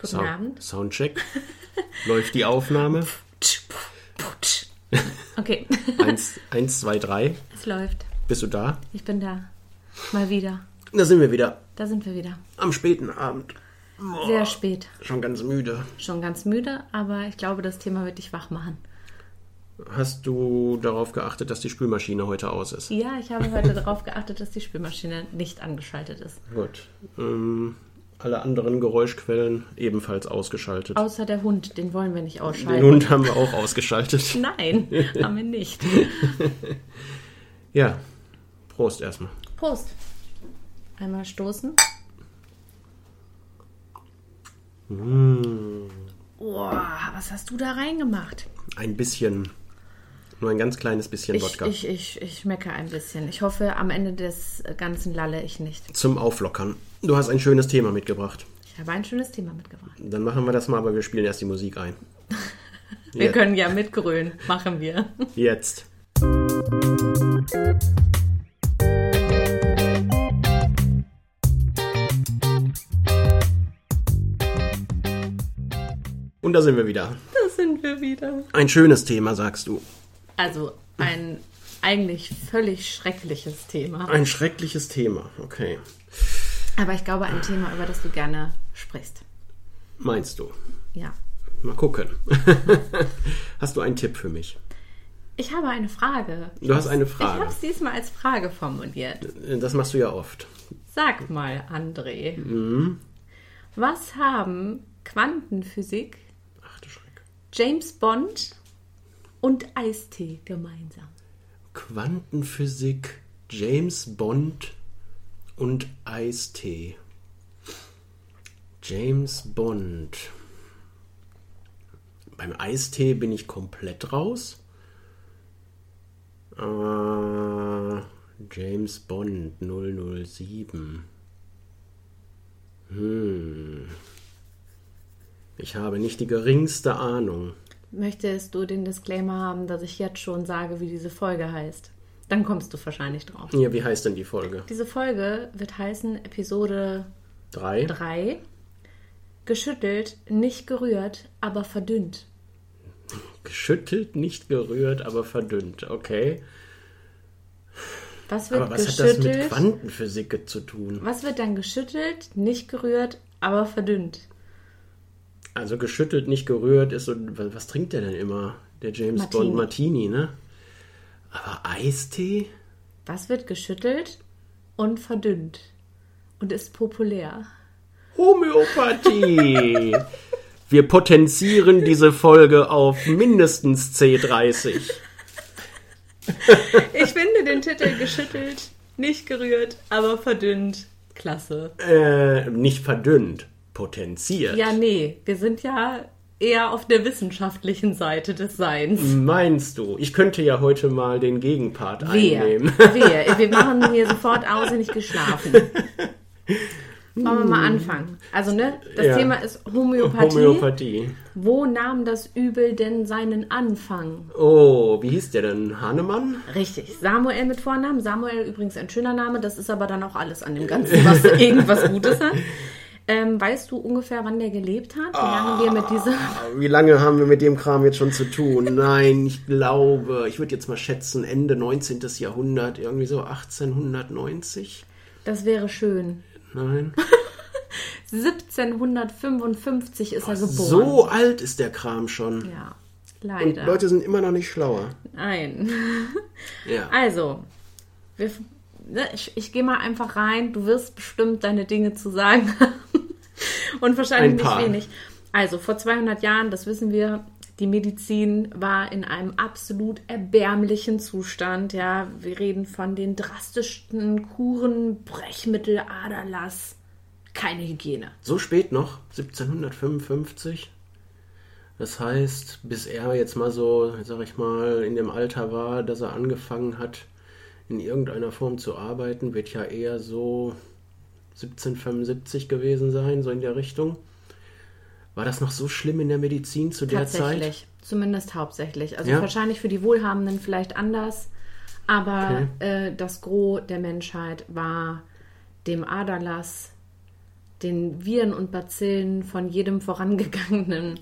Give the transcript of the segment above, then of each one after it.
Guten Sound- Abend. Soundcheck. Läuft die Aufnahme? Okay, Eins, eins, zwei, drei. es läuft. Bist du da? Ich bin da. Mal wieder. Da sind wir wieder. Da sind wir wieder. Am späten Abend. Sehr spät. Schon ganz müde. Schon ganz müde, aber ich glaube, das Thema wird dich wach machen. Hast du darauf geachtet, dass die Spülmaschine heute aus ist? Ja, ich habe heute darauf geachtet, dass die Spülmaschine nicht angeschaltet ist. Gut. Ähm, alle anderen Geräuschquellen ebenfalls ausgeschaltet. Außer der Hund, den wollen wir nicht Den ausschalten. Hund haben wir auch ausgeschaltet. Nein, haben wir nicht. Ja. Prost erstmal. Prost. Einmal stoßen. Boah, was hast du da reingemacht? Ein bisschen. Nur ein ganz kleines bisschen Ich, Wodka. ich, ich, ich schmecke ein bisschen. Ich hoffe, am Ende des Ganzen lalle ich nicht. Zum Auflockern. Du hast ein schönes Thema mitgebracht. Ich habe ein schönes Thema mitgebracht. Dann machen wir das mal, aber wir spielen erst die Musik ein. Wir Ja. können ja mitgrölen. Machen wir. Jetzt. Und da sind wir wieder. Da sind wir wieder. Ein schönes Thema, sagst du. Also ein eigentlich völlig schreckliches Thema. Ein schreckliches Thema. Okay. Aber ich glaube, ein Thema, über das du gerne sprichst. Meinst du? Ja. Mal gucken. Hast du einen Tipp für mich? Ich habe eine Frage. Du hast eine Ich Frage. habe es diesmal als Frage formuliert. Das machst du ja oft. Sag mal, André. Mhm. Was haben Quantenphysik, Ach du Schreck. James Bond und Eistee gemeinsam? Quantenphysik, James Bond und Eistee. James Bond. Beim Eistee bin ich komplett raus. Äh, James Bond 007. Hm. Ich habe nicht die geringste Ahnung. Möchtest du den Disclaimer haben, dass ich jetzt schon sage, wie diese Folge heißt? Dann kommst du wahrscheinlich drauf. Ja, wie heißt denn die Folge? Diese Folge wird heißen Episode Drei? 3. Geschüttelt, nicht gerührt, aber verdünnt. Geschüttelt, nicht gerührt, aber verdünnt. Okay. Was wird Aber was hat das mit geschüttelt? Quantenphysik zu tun? was wird dann geschüttelt, nicht gerührt, aber verdünnt? Also geschüttelt, nicht gerührt ist so. Was, was trinkt der denn immer? Der James Martini. Bond Martini, ne? Aber Eistee? Was wird geschüttelt und verdünnt und ist populär? Homöopathie! Wir potenzieren diese Folge auf mindestens C30. Ich finde den Titel geschüttelt, nicht gerührt, aber verdünnt. Klasse. Äh, nicht verdünnt, potenziert. Ja, nee, wir sind ja eher auf der wissenschaftlichen Seite des Seins. Meinst du? Ich könnte ja heute mal den Gegenpart Wehe, einnehmen. wehe. Wir machen hier sofort aus, nicht geschlafen. Wollen wir mal anfangen? Also, ne, das Ja. Thema ist Homöopathie. Homöopathie. Wo nahm das Übel denn seinen Anfang? Oh, wie hieß der denn? Hahnemann? Richtig, Samuel mit Vornamen. Samuel übrigens ein schöner Name, das ist aber dann auch alles an dem Ganzen, was irgendwas Gutes hat. Ähm, weißt du ungefähr, wann der gelebt hat? Wie lange wir mit dieser. Wie lange haben wir mit dem Kram jetzt schon zu tun? Nein, ich glaube, ich würde jetzt mal schätzen, Ende 19. Jahrhundert, irgendwie so 1890. Das wäre schön. Nein. 1755 ist er geboren. So alt ist der Kram schon. Ja, Und leider. Leute sind immer noch nicht schlauer. Nein. Ja. Also, wir, ne, ich, ich gehe mal einfach rein. Du wirst bestimmt deine Dinge zu sagen haben. Und wahrscheinlich Ein nicht wenig. Also, vor 200 Jahren, das wissen wir, die Medizin war in einem absolut erbärmlichen Zustand. Ja, wir reden von den drastischsten Kuren, Brechmittel, Aderlass. Keine Hygiene. So spät noch, 1755. Das heißt, bis er jetzt mal so, sag ich mal, in dem Alter war, dass er angefangen hat, in irgendeiner Form zu arbeiten, wird ja eher so 1775 gewesen sein, so in der Richtung. War das noch so schlimm in der Medizin zu der Zeit? Tatsächlich. Zumindest hauptsächlich. Also Ja. wahrscheinlich für die Wohlhabenden vielleicht anders. Aber Okay. äh, das Gros der Menschheit war dem Aderlass den Viren und Bazillen von jedem vorangegangenen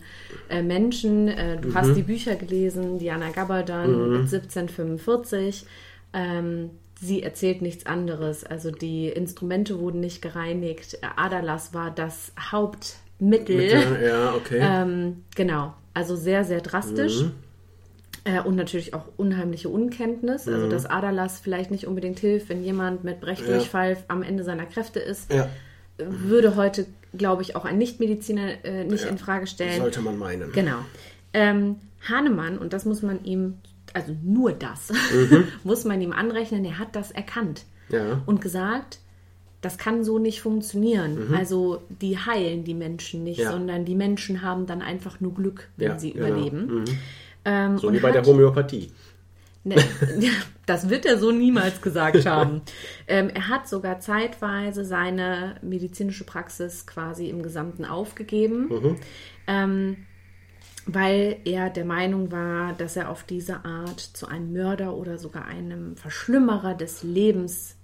äh, Menschen. Äh, du hast die Bücher gelesen, Diana Gabaldon mit 1745. Ähm, sie erzählt nichts anderes. Also die Instrumente wurden nicht gereinigt. Aderlass war das Hauptmittel. Mit, ja, okay. Ähm, genau, also sehr, sehr drastisch. Äh, und natürlich auch unheimliche Unkenntnis. Also, dass Aderlass vielleicht nicht unbedingt hilft, wenn jemand mit Brechdurchfall am Ende seiner Kräfte ist, ja, würde heute, glaube ich, auch ein Nichtmediziner äh, nicht Ja. in Frage stellen. sollte man meinen. Genau. Ähm, Hahnemann, und das muss man ihm, also nur das, muss man ihm anrechnen, er hat das erkannt Ja. und gesagt, das kann so nicht funktionieren. Also die heilen die Menschen nicht, Mhm. Ja. sondern die Menschen haben dann einfach nur Glück, wenn Ja, sie genau. überleben. Ähm, So wie bei der hat- Homöopathie. Ne, das wird er so niemals gesagt haben. Ähm, er hat sogar zeitweise seine medizinische Praxis quasi im Gesamten aufgegeben, ähm, weil er der Meinung war, dass er auf diese Art zu einem Mörder oder sogar einem Verschlimmerer des Lebens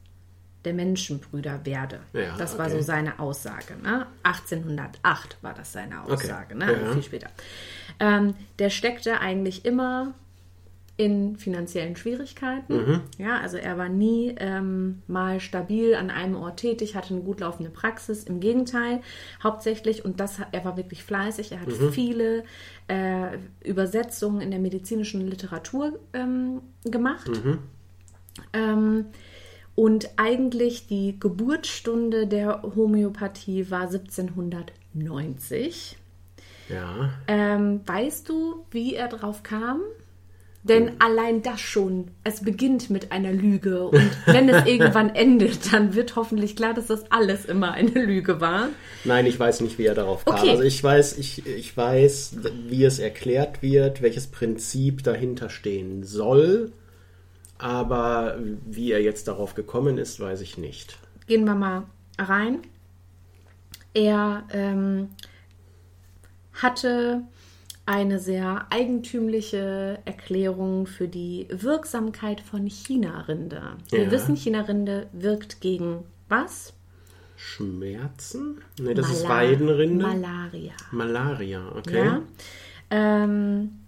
der Menschenbrüder werde. Ja, das war okay. so seine Aussage. Ne? 1808 war das seine Aussage, ne? also ja. viel später. Ähm, der steckte eigentlich immer in finanziellen Schwierigkeiten. Mhm. Ja, also er war nie ähm, mal stabil an einem Ort tätig, hatte eine gut laufende Praxis. Im Gegenteil, hauptsächlich, und das, er war wirklich fleißig, er hat Mhm. viele äh, Übersetzungen in der medizinischen Literatur ähm, gemacht. Mhm. Ähm, und eigentlich die Geburtsstunde der Homöopathie war 1790. Ja. Ähm, weißt du, wie er drauf kam? Denn allein das schon, es beginnt mit einer Lüge und wenn es irgendwann endet, dann wird hoffentlich klar, dass das alles immer eine Lüge war. Nein, ich weiß nicht, wie er darauf kam. Okay. Also ich weiß, ich, ich weiß, wie es erklärt wird, welches Prinzip dahinter stehen soll. Aber wie er jetzt darauf gekommen ist, weiß ich nicht. Gehen wir mal rein. Er ähm, hatte eine sehr eigentümliche Erklärung für die Wirksamkeit von China-Rinde. Wir Ja. wissen, China-Rinde wirkt gegen was? Schmerzen? Ne, das ist Mala- Weidenrinde. Malaria. Malaria, okay. Ja. Ähm,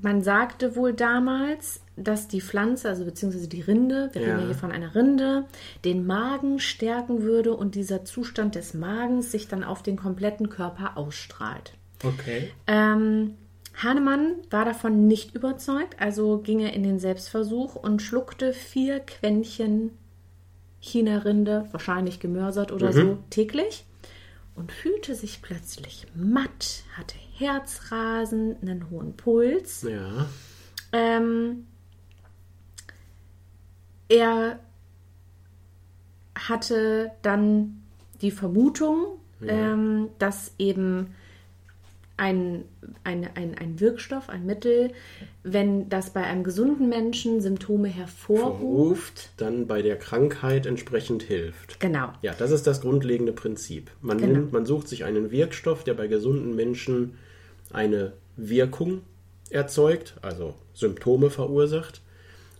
man sagte wohl damals, dass die Pflanze, also beziehungsweise die Rinde, wir reden Ja. hier von einer Rinde, den Magen stärken würde und dieser Zustand des Magens sich dann auf den kompletten Körper ausstrahlt. Okay. Ähm, Hahnemann war davon nicht überzeugt, also ging er in den Selbstversuch und schluckte vier Quäntchen China-Rinde, wahrscheinlich gemörsert oder so, täglich und fühlte sich plötzlich matt, hatte Herzrasen, einen hohen Puls. Ja. Ähm, er hatte dann die Vermutung, ähm, dass eben ein, ein, ein, ein Wirkstoff, ein Mittel, wenn das bei einem gesunden Menschen Symptome hervorruft, Ruft, dann bei der Krankheit entsprechend hilft. genau, Ja, das ist das grundlegende Prinzip. Man, Genau. nimmt, man sucht sich einen Wirkstoff, der bei gesunden Menschen eine Wirkung erzeugt, also Symptome verursacht,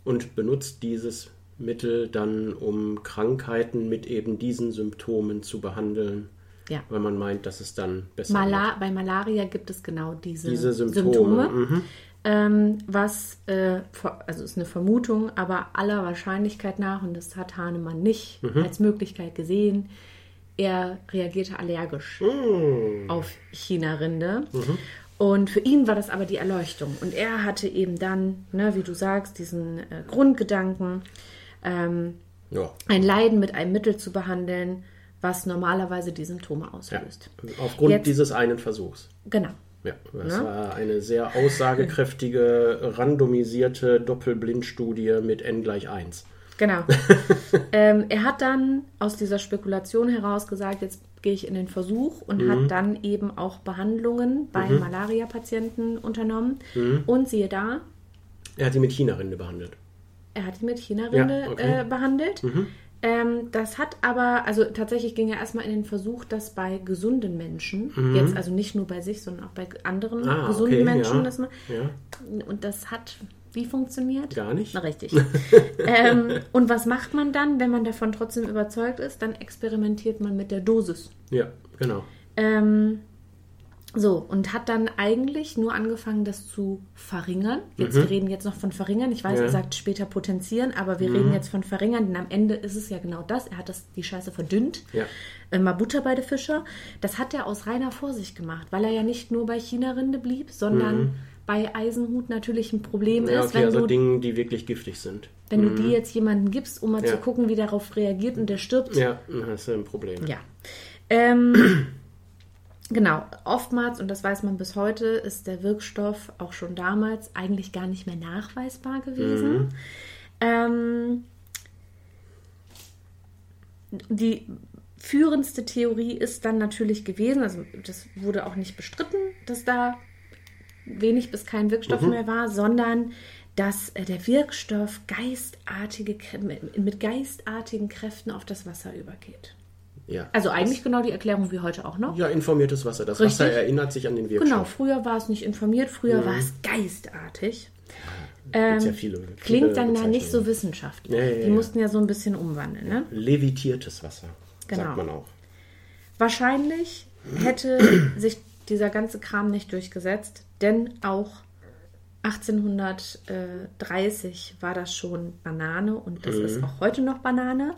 und benutzt dieses Mittel dann, um Krankheiten mit eben diesen Symptomen zu behandeln, ja. weil man meint, dass es dann besser Mala bei Malaria gibt es genau diese, Diese Symptome, Symptome. mhm. Ähm, was, äh, also ist eine Vermutung, aber aller Wahrscheinlichkeit nach, und das hat Hahnemann nicht Mhm. als Möglichkeit gesehen, er reagierte allergisch Mhm. auf China-Rinde. Und für ihn war das aber die Erleuchtung. Und er hatte eben dann, ne, wie du sagst, diesen äh, Grundgedanken, ähm, Ja. ein Leiden mit einem Mittel zu behandeln, was normalerweise die Symptome ja. auslöst. Aufgrund Jetzt- dieses einen Versuchs. Genau. Ja, das Ne? war eine sehr aussagekräftige, randomisierte Doppelblindstudie mit n gleich 1. Genau. ähm, er hat dann aus dieser Spekulation heraus gesagt, jetzt gehe ich in den Versuch und Mhm. hat dann eben auch Behandlungen bei Malaria-Patienten unternommen. Mhm. Und siehe da, Er hat sie mit China-Rinde behandelt. Er hat die mit China-Rinde Ja, okay. äh, behandelt. Ähm, das hat aber, also tatsächlich ging er erstmal in den Versuch, das bei gesunden Menschen, jetzt also nicht nur bei sich, sondern auch bei anderen Ah, gesunden okay, Menschen, ja. dass man, Ja. und das hat wie funktioniert? Gar nicht. Na, richtig. ähm, und was macht man dann, wenn man davon trotzdem überzeugt ist? Dann experimentiert man mit der Dosis. Ja, genau. Ähm, so, und hat dann eigentlich nur angefangen, das zu verringern. Jetzt, Wir reden jetzt noch von verringern. Ich weiß, Mhm. Ja. er sagt später potenzieren, aber wir reden jetzt von verringern, denn am Ende ist es ja genau das. Er hat das, die Scheiße verdünnt. Ja. Äh, mal Butter bei der Fische. Das hat er aus reiner Vorsicht gemacht, weil er ja nicht nur bei China-Rinde blieb, sondern bei Eisenhut natürlich ein Problem Mhm. Ja, ist, okay, wenn, also du, Dinge, die wirklich giftig sind. wenn du die jetzt jemandem gibst, um mal zu gucken, wie darauf reagiert und der stirbt. Ja, dann hast du ein Problem. Ja. Ähm, genau, oftmals, und das weiß man bis heute, ist der Wirkstoff auch schon damals eigentlich gar nicht mehr nachweisbar gewesen. Ähm, die führendste Theorie ist dann natürlich gewesen, also das wurde auch nicht bestritten, dass da wenig bis kein Wirkstoff mehr war, sondern dass äh, der Wirkstoff geistartige, mit geistartigen Kräften auf das Wasser übergeht. Ja. Also eigentlich genau die Erklärung wie heute auch noch. ja, informiertes Wasser. Das Richtig. Wasser erinnert sich an den Wirkstoff. Genau, früher war es nicht informiert, früher war es geistartig. Gibt's ja viele, viele Ähm, Klingt dann da nicht so wissenschaftlich. Ja, ja, ja, Die ja. mussten ja so ein bisschen umwandeln. Ne? Levitiertes Wasser, Genau. sagt man auch. Wahrscheinlich hätte sich dieser ganze Kram nicht durchgesetzt, denn auch 1830 war das schon Banane und das ist auch heute noch Banane.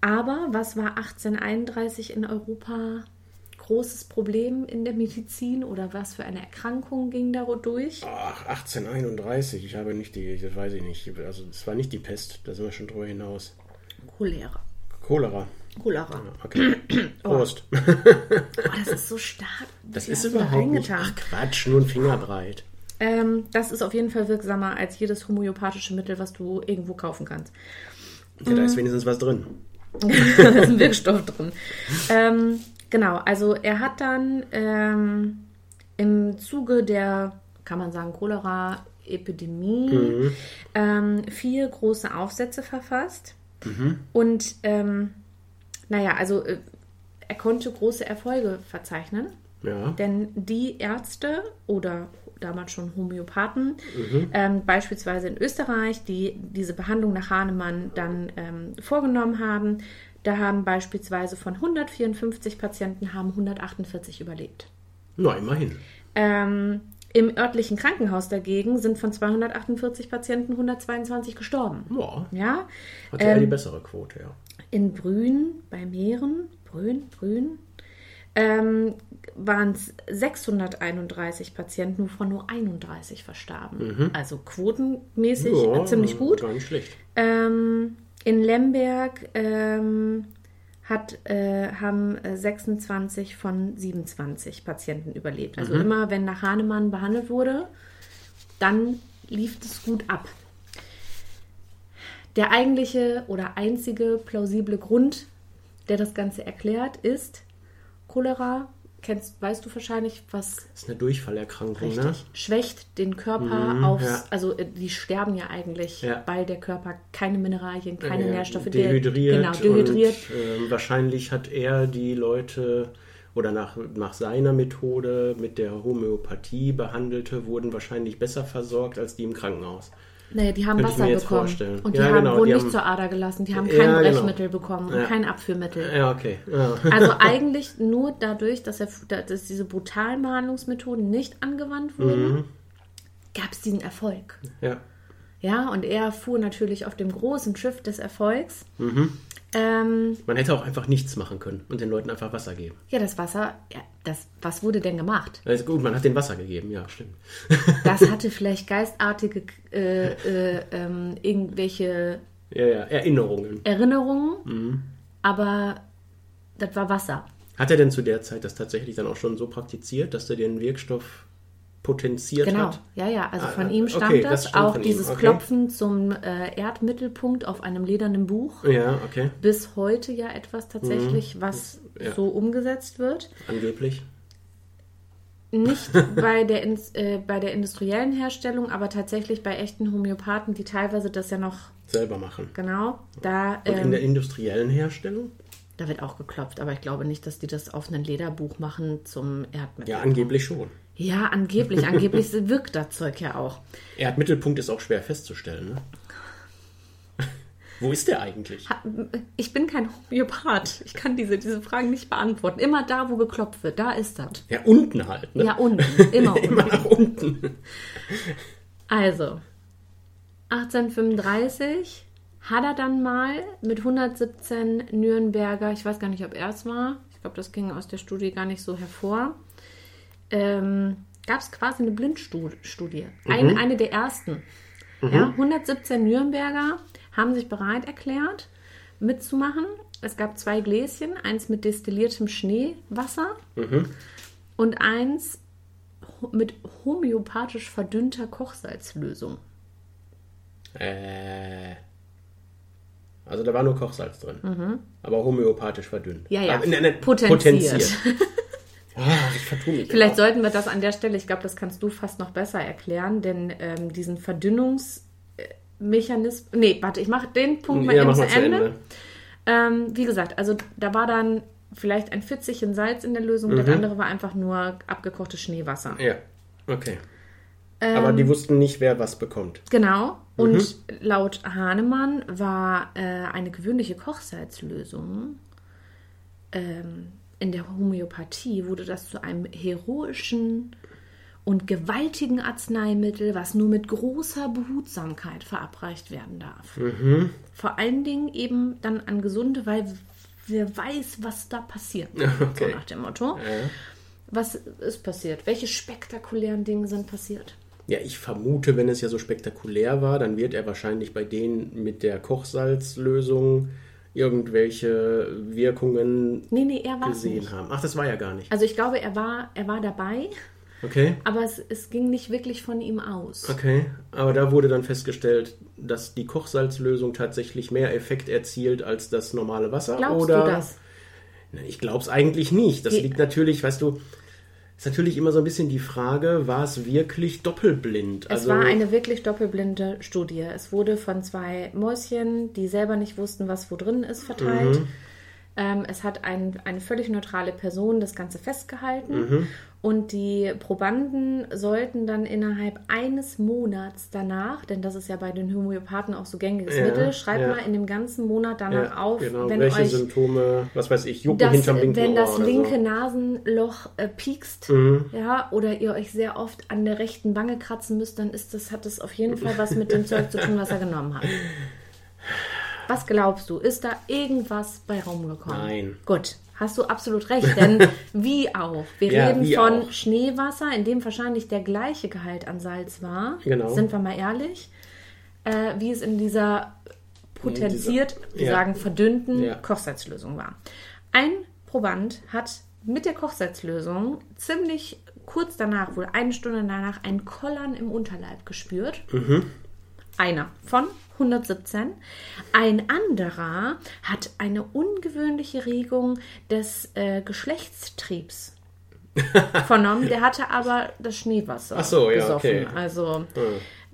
Aber was war 1831 in Europa großes Problem in der Medizin oder was für eine Erkrankung ging dadurch? Ach, 1831, ich habe nicht die, das weiß ich nicht. Also, das war nicht die Pest, da sind wir schon drüber hinaus. Cholera. Cholera. Cholera. Okay. Prost. Oh, das ist so stark. Das Wie ist da überhaupt nicht. Ach Quatsch, nur ein Fingerbreit. Ähm, das ist auf jeden Fall wirksamer als jedes homöopathische Mittel, was du irgendwo kaufen kannst. Ja, Mhm. da ist wenigstens was drin. da ist ein Wirkstoff drin. Ähm, genau, also er hat dann ähm, im Zuge der, kann man sagen, Cholera-Epidemie ähm, vier große Aufsätze verfasst. Und ähm, naja, also äh, er konnte große Erfolge verzeichnen. Ja. Denn die Ärzte oder damals schon Homöopathen, ähm, beispielsweise in Österreich, die diese Behandlung nach Hahnemann dann ähm, vorgenommen haben, da haben beispielsweise von 154 Patienten haben 148 überlebt. Na, immerhin. Ähm, Im örtlichen Krankenhaus dagegen sind von 248 Patienten 122 gestorben. Ja, Ja, hat ja die Ähm, bessere Quote, ja. in Brünn bei Mähren, Brünn, Brünn, ähm, waren es 631 Patienten, wovon nur 31 verstarben. Also quotenmäßig Mhm. Ja, äh, ziemlich gut. Gar nicht schlecht. Ähm, in Lemberg ähm, hat, äh, haben äh, 26 von 27 Patienten überlebt. Also immer, wenn nach Hahnemann behandelt wurde, dann lief es gut ab. Der eigentliche oder einzige plausible Grund, der das Ganze erklärt, ist Cholera. Kennst, weißt du wahrscheinlich, was Das ist eine Durchfallerkrankung, ne? richtig schwächt den Körper Mhm, aufs, ja. also äh, die sterben ja eigentlich, Ja. weil der Körper keine Mineralien, keine Ja, Nährstoffe, der- dehydriert. genau, dehydriert. Und, ähm, wahrscheinlich hat er die Leute oder nach, nach seiner Methode mit der Homöopathie behandelte, wurden wahrscheinlich besser versorgt als die im Krankenhaus. Naja, die haben Könnte Wasser bekommen. vorstellen. Und die Ja, haben, genau, wurden die nicht haben- zur Ader gelassen. Die haben Ja, kein genau. Brechmittel bekommen und Ja. kein Abführmittel. Ja, okay. Ja. Also eigentlich nur dadurch, dass, er, dass diese brutalen Behandlungsmethoden nicht angewandt wurden, Mhm. gab es diesen Erfolg. ja. Ja, und er fuhr natürlich auf dem großen Schiff des Erfolgs. Mhm. Ähm, Man hätte auch einfach nichts machen können und den Leuten einfach Wasser geben. ja, das Wasser, ja, das, was wurde denn gemacht? Ist gut, man hat den Wasser gegeben, ja, stimmt. Das hatte vielleicht geistartige äh, äh, ähm, irgendwelche Ja, ja, Erinnerungen. Erinnerungen, Mhm. aber das war Wasser. Hat er denn zu der Zeit das tatsächlich dann auch schon so praktiziert, dass er den Wirkstoff potenziert Genau, hat? ja, ja. Also Ah, von ihm stammt okay, das. das stammt auch dieses okay. Klopfen zum äh, Erdmittelpunkt auf einem ledernen Buch. Ja, okay, Bis heute ja etwas tatsächlich, was Mhm. ja. so umgesetzt wird. angeblich. Nicht bei der, äh, bei der industriellen Herstellung, aber tatsächlich bei echten Homöopathen, die teilweise das ja noch, Selber machen. genau, da, Und in ähm, der industriellen Herstellung? da wird auch geklopft. Aber ich glaube nicht, dass die das auf ein Lederbuch machen zum Erdmittel. Ja, angeblich schon. Ja, angeblich. Angeblich wirkt das Zeug ja auch. Erdmittelpunkt ist auch schwer festzustellen, ne? Wo ist der eigentlich? Ich bin kein Homöopath. Ich kann diese, diese Fragen nicht beantworten. Immer da, wo geklopft wird, da ist das. Ja, unten halt, ne? Ja, unten. Immer unten. Immer nach unten. Also, 1835 hat er dann mal mit 117 Nürnberger, ich weiß gar nicht, ob er es war, ich glaube, das ging aus der Studie gar nicht so hervor, ähm, gab es quasi eine Blindstudie. Ein, eine der ersten. Ja, 117 Nürnberger haben sich bereit erklärt, mitzumachen. Es gab zwei Gläschen, eins mit destilliertem Schneewasser und eins mit homöopathisch verdünnter Kochsalzlösung. Äh. Also da war nur Kochsalz drin. Aber homöopathisch verdünnt. Mhm. Ja, ja, Aber, ne, ne, potenziert. Ah, ich vertue mich. Vielleicht immer. sollten wir das an der Stelle, ich glaube, das kannst du fast noch besser erklären, denn ähm, diesen Verdünnungsmechanismus. Nee, warte, ich mache den Punkt mal ja, eben zu Ende. Ende. Ähm, wie gesagt, also da war dann vielleicht ein Pfitzchen Salz in der Lösung, das andere war einfach nur abgekochtes Schneewasser. Ja, okay. Ähm, Aber die wussten nicht, wer was bekommt. Genau. Und laut Hahnemann war äh, eine gewöhnliche Kochsalzlösung ähm, in der Homöopathie wurde das zu einem heroischen und gewaltigen Arzneimittel, was nur mit großer Behutsamkeit verabreicht werden darf. Vor allen Dingen eben dann an Gesunde, weil wer weiß, was da passiert. So Okay. nach dem Motto. Was ist passiert? Welche spektakulären Dinge sind passiert? Ja, ich vermute, wenn es ja so spektakulär war, dann wird er wahrscheinlich bei denen mit der Kochsalzlösung irgendwelche Wirkungen Nee, nee, gesehen nicht. haben. Ach, das war ja gar nicht. Also ich glaube, er war, er war dabei, Okay, aber es, es ging nicht wirklich von ihm aus. okay. Aber da wurde dann festgestellt, dass die Kochsalzlösung tatsächlich mehr Effekt erzielt als das normale Wasser. Glaubst oder? du das? Ich glaube es eigentlich nicht. Das liegt natürlich, weißt du, ist natürlich immer so ein bisschen die Frage, war es wirklich doppelblind? Es war eine wirklich doppelblinde Studie. Es wurde von zwei Mäuschen, die selber nicht wussten, was wo drin ist, verteilt. Ähm, es hat ein, eine völlig neutrale Person das Ganze festgehalten. Und die Probanden sollten dann innerhalb eines Monats danach, denn das ist ja bei den Homöopathen auch so gängiges Ja, Mittel, schreibt ja. mal in dem ganzen Monat danach ja, auf, genau, wenn welche euch Symptome, was weiß ich, Jucken dass, hinterm linken wenn das Ohr oder linke so. Mhm. Nasenloch äh, piekst, ja, oder ihr euch sehr oft an der rechten Wange kratzen müsst, dann ist das, hat das auf jeden Fall was mit dem Zeug zu tun, was er genommen hat. Was glaubst du? Ist da irgendwas bei rumgekommen? Nein. Gut, hast du absolut recht, denn wie auch? Wir Ja, reden von auch. Schneewasser, in dem wahrscheinlich der gleiche Gehalt an Salz war. Genau. Sind wir mal ehrlich. Äh, wie es in dieser potenziert, wir ja. sagen verdünnten Ja. Kochsalzlösung war. Ein Proband hat mit der Kochsalzlösung ziemlich kurz danach, wohl eine Stunde danach, ein Kollern im Unterleib gespürt. Einer von 117. Ein anderer hat eine ungewöhnliche Regung des äh, Geschlechtstriebs vernommen. Der hatte aber das Schneewasser Ach so, ja, gesoffen. okay. Also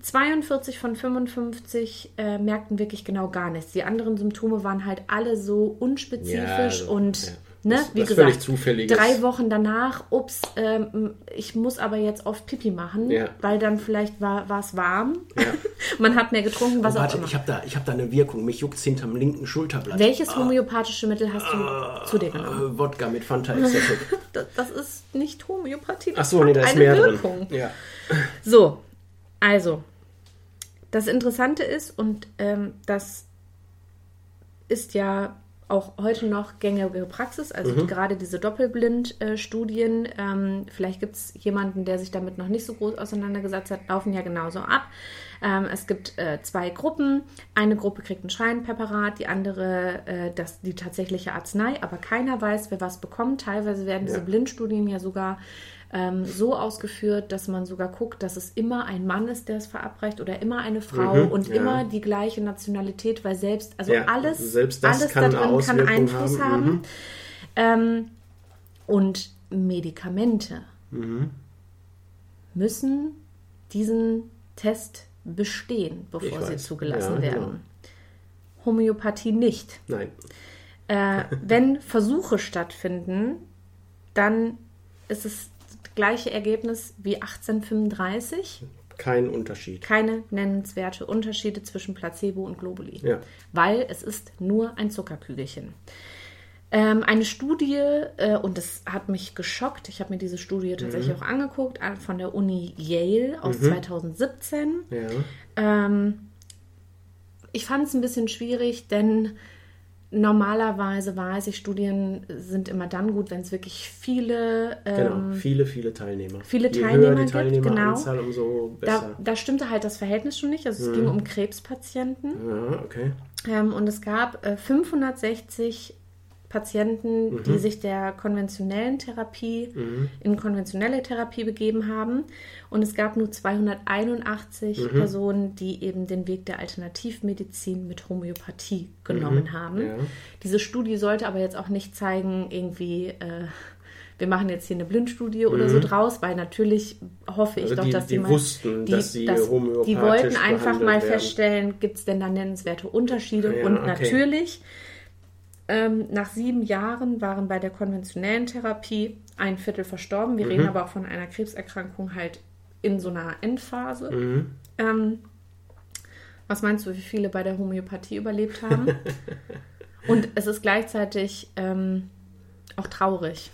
42 von 55 äh, merkten wirklich genau gar nichts. Die anderen Symptome waren halt alle so unspezifisch Ja, also, und ja. Ne, Was- wie was gesagt, völlig Zufälliges. drei Wochen danach, ups, ähm, ich muss aber jetzt oft Pipi machen, Ja. weil dann vielleicht war es warm. Ja. Man hat mehr getrunken, was Oh, auch warte, immer. ich habe da, ich hab da eine Wirkung. Mich juckt hinterm linken Schulterblatt. Welches homöopathische Mittel hast du zu dir genommen? Äh, Wodka mit Fanta Exotic. Das, das ist nicht Homöopathie. Ach so, nee, da ist eine mehr Wirkung. drin. Ja. So, also, das Interessante ist, und ähm, das ist ja auch heute noch gängige Praxis, also Mhm. gerade diese Doppelblind-Studien, ähm, vielleicht gibt es jemanden, der sich damit noch nicht so groß auseinandergesetzt hat, laufen ja genauso ab. Ähm, es gibt äh, zwei Gruppen. Eine Gruppe kriegt ein Scheinpräparat, die andere äh, das, die tatsächliche Arznei, aber keiner weiß, wer was bekommt. Teilweise werden diese Ja. Blindstudien ja sogar ähm, so ausgeführt, dass man sogar guckt, dass es immer ein Mann ist, der es verabreicht oder immer eine Frau Mhm, und ja. immer die gleiche Nationalität, weil selbst, also Ja, alles, selbst alles kann da eine drin kann Einfluss haben, haben. mhm. Ähm, und Medikamente Mhm. müssen diesen Test bestehen, Ich bevor sie weiß. zugelassen Ja, werden. genau. Homöopathie nicht. Nein. Äh, wenn Versuche stattfinden, dann ist es gleiche Ergebnis wie 1835. Kein Unterschied. Keine nennenswerte Unterschiede zwischen Placebo und Globuli. Ja. Weil es ist nur ein Zuckerkügelchen. Ähm, eine Studie, äh, und das hat mich geschockt, ich habe mir diese Studie tatsächlich auch angeguckt, äh, von der Uni Yale aus 2017. Ja. Ähm, ich fand es ein bisschen schwierig, denn normalerweise weiß ich, Studien sind immer dann gut, wenn es wirklich viele, Genau. ähm, viele, viele Teilnehmer. viele Je Teilnehmer höher die Teilnehmeranzahl, umso da, besser. da stimmte halt das Verhältnis schon nicht. Also es ging um Krebspatienten. Ja, okay. Ähm, und es gab äh, 560 Patienten, die sich der konventionellen Therapie in konventionelle Therapie begeben haben. Und es gab nur 281 Personen, die eben den Weg der Alternativmedizin mit Homöopathie genommen haben. Ja. Diese Studie sollte aber jetzt auch nicht zeigen, irgendwie, äh, wir machen jetzt hier eine Blindstudie oder so draus, weil natürlich hoffe ich Also doch, die- dass die mal- wussten, dass sie homöopathisch Die wollten einfach mal werden. feststellen, gibt es denn da nennenswerte Unterschiede? Ja, Und okay. natürlich, ähm, nach sieben Jahren waren bei der konventionellen Therapie ein Viertel verstorben. Mhm. Wir reden aber auch von einer Krebserkrankung halt in so einer Endphase. Mhm. Ähm, was meinst du, wie viele bei der Homöopathie überlebt haben? Und es ist gleichzeitig ähm, auch traurig.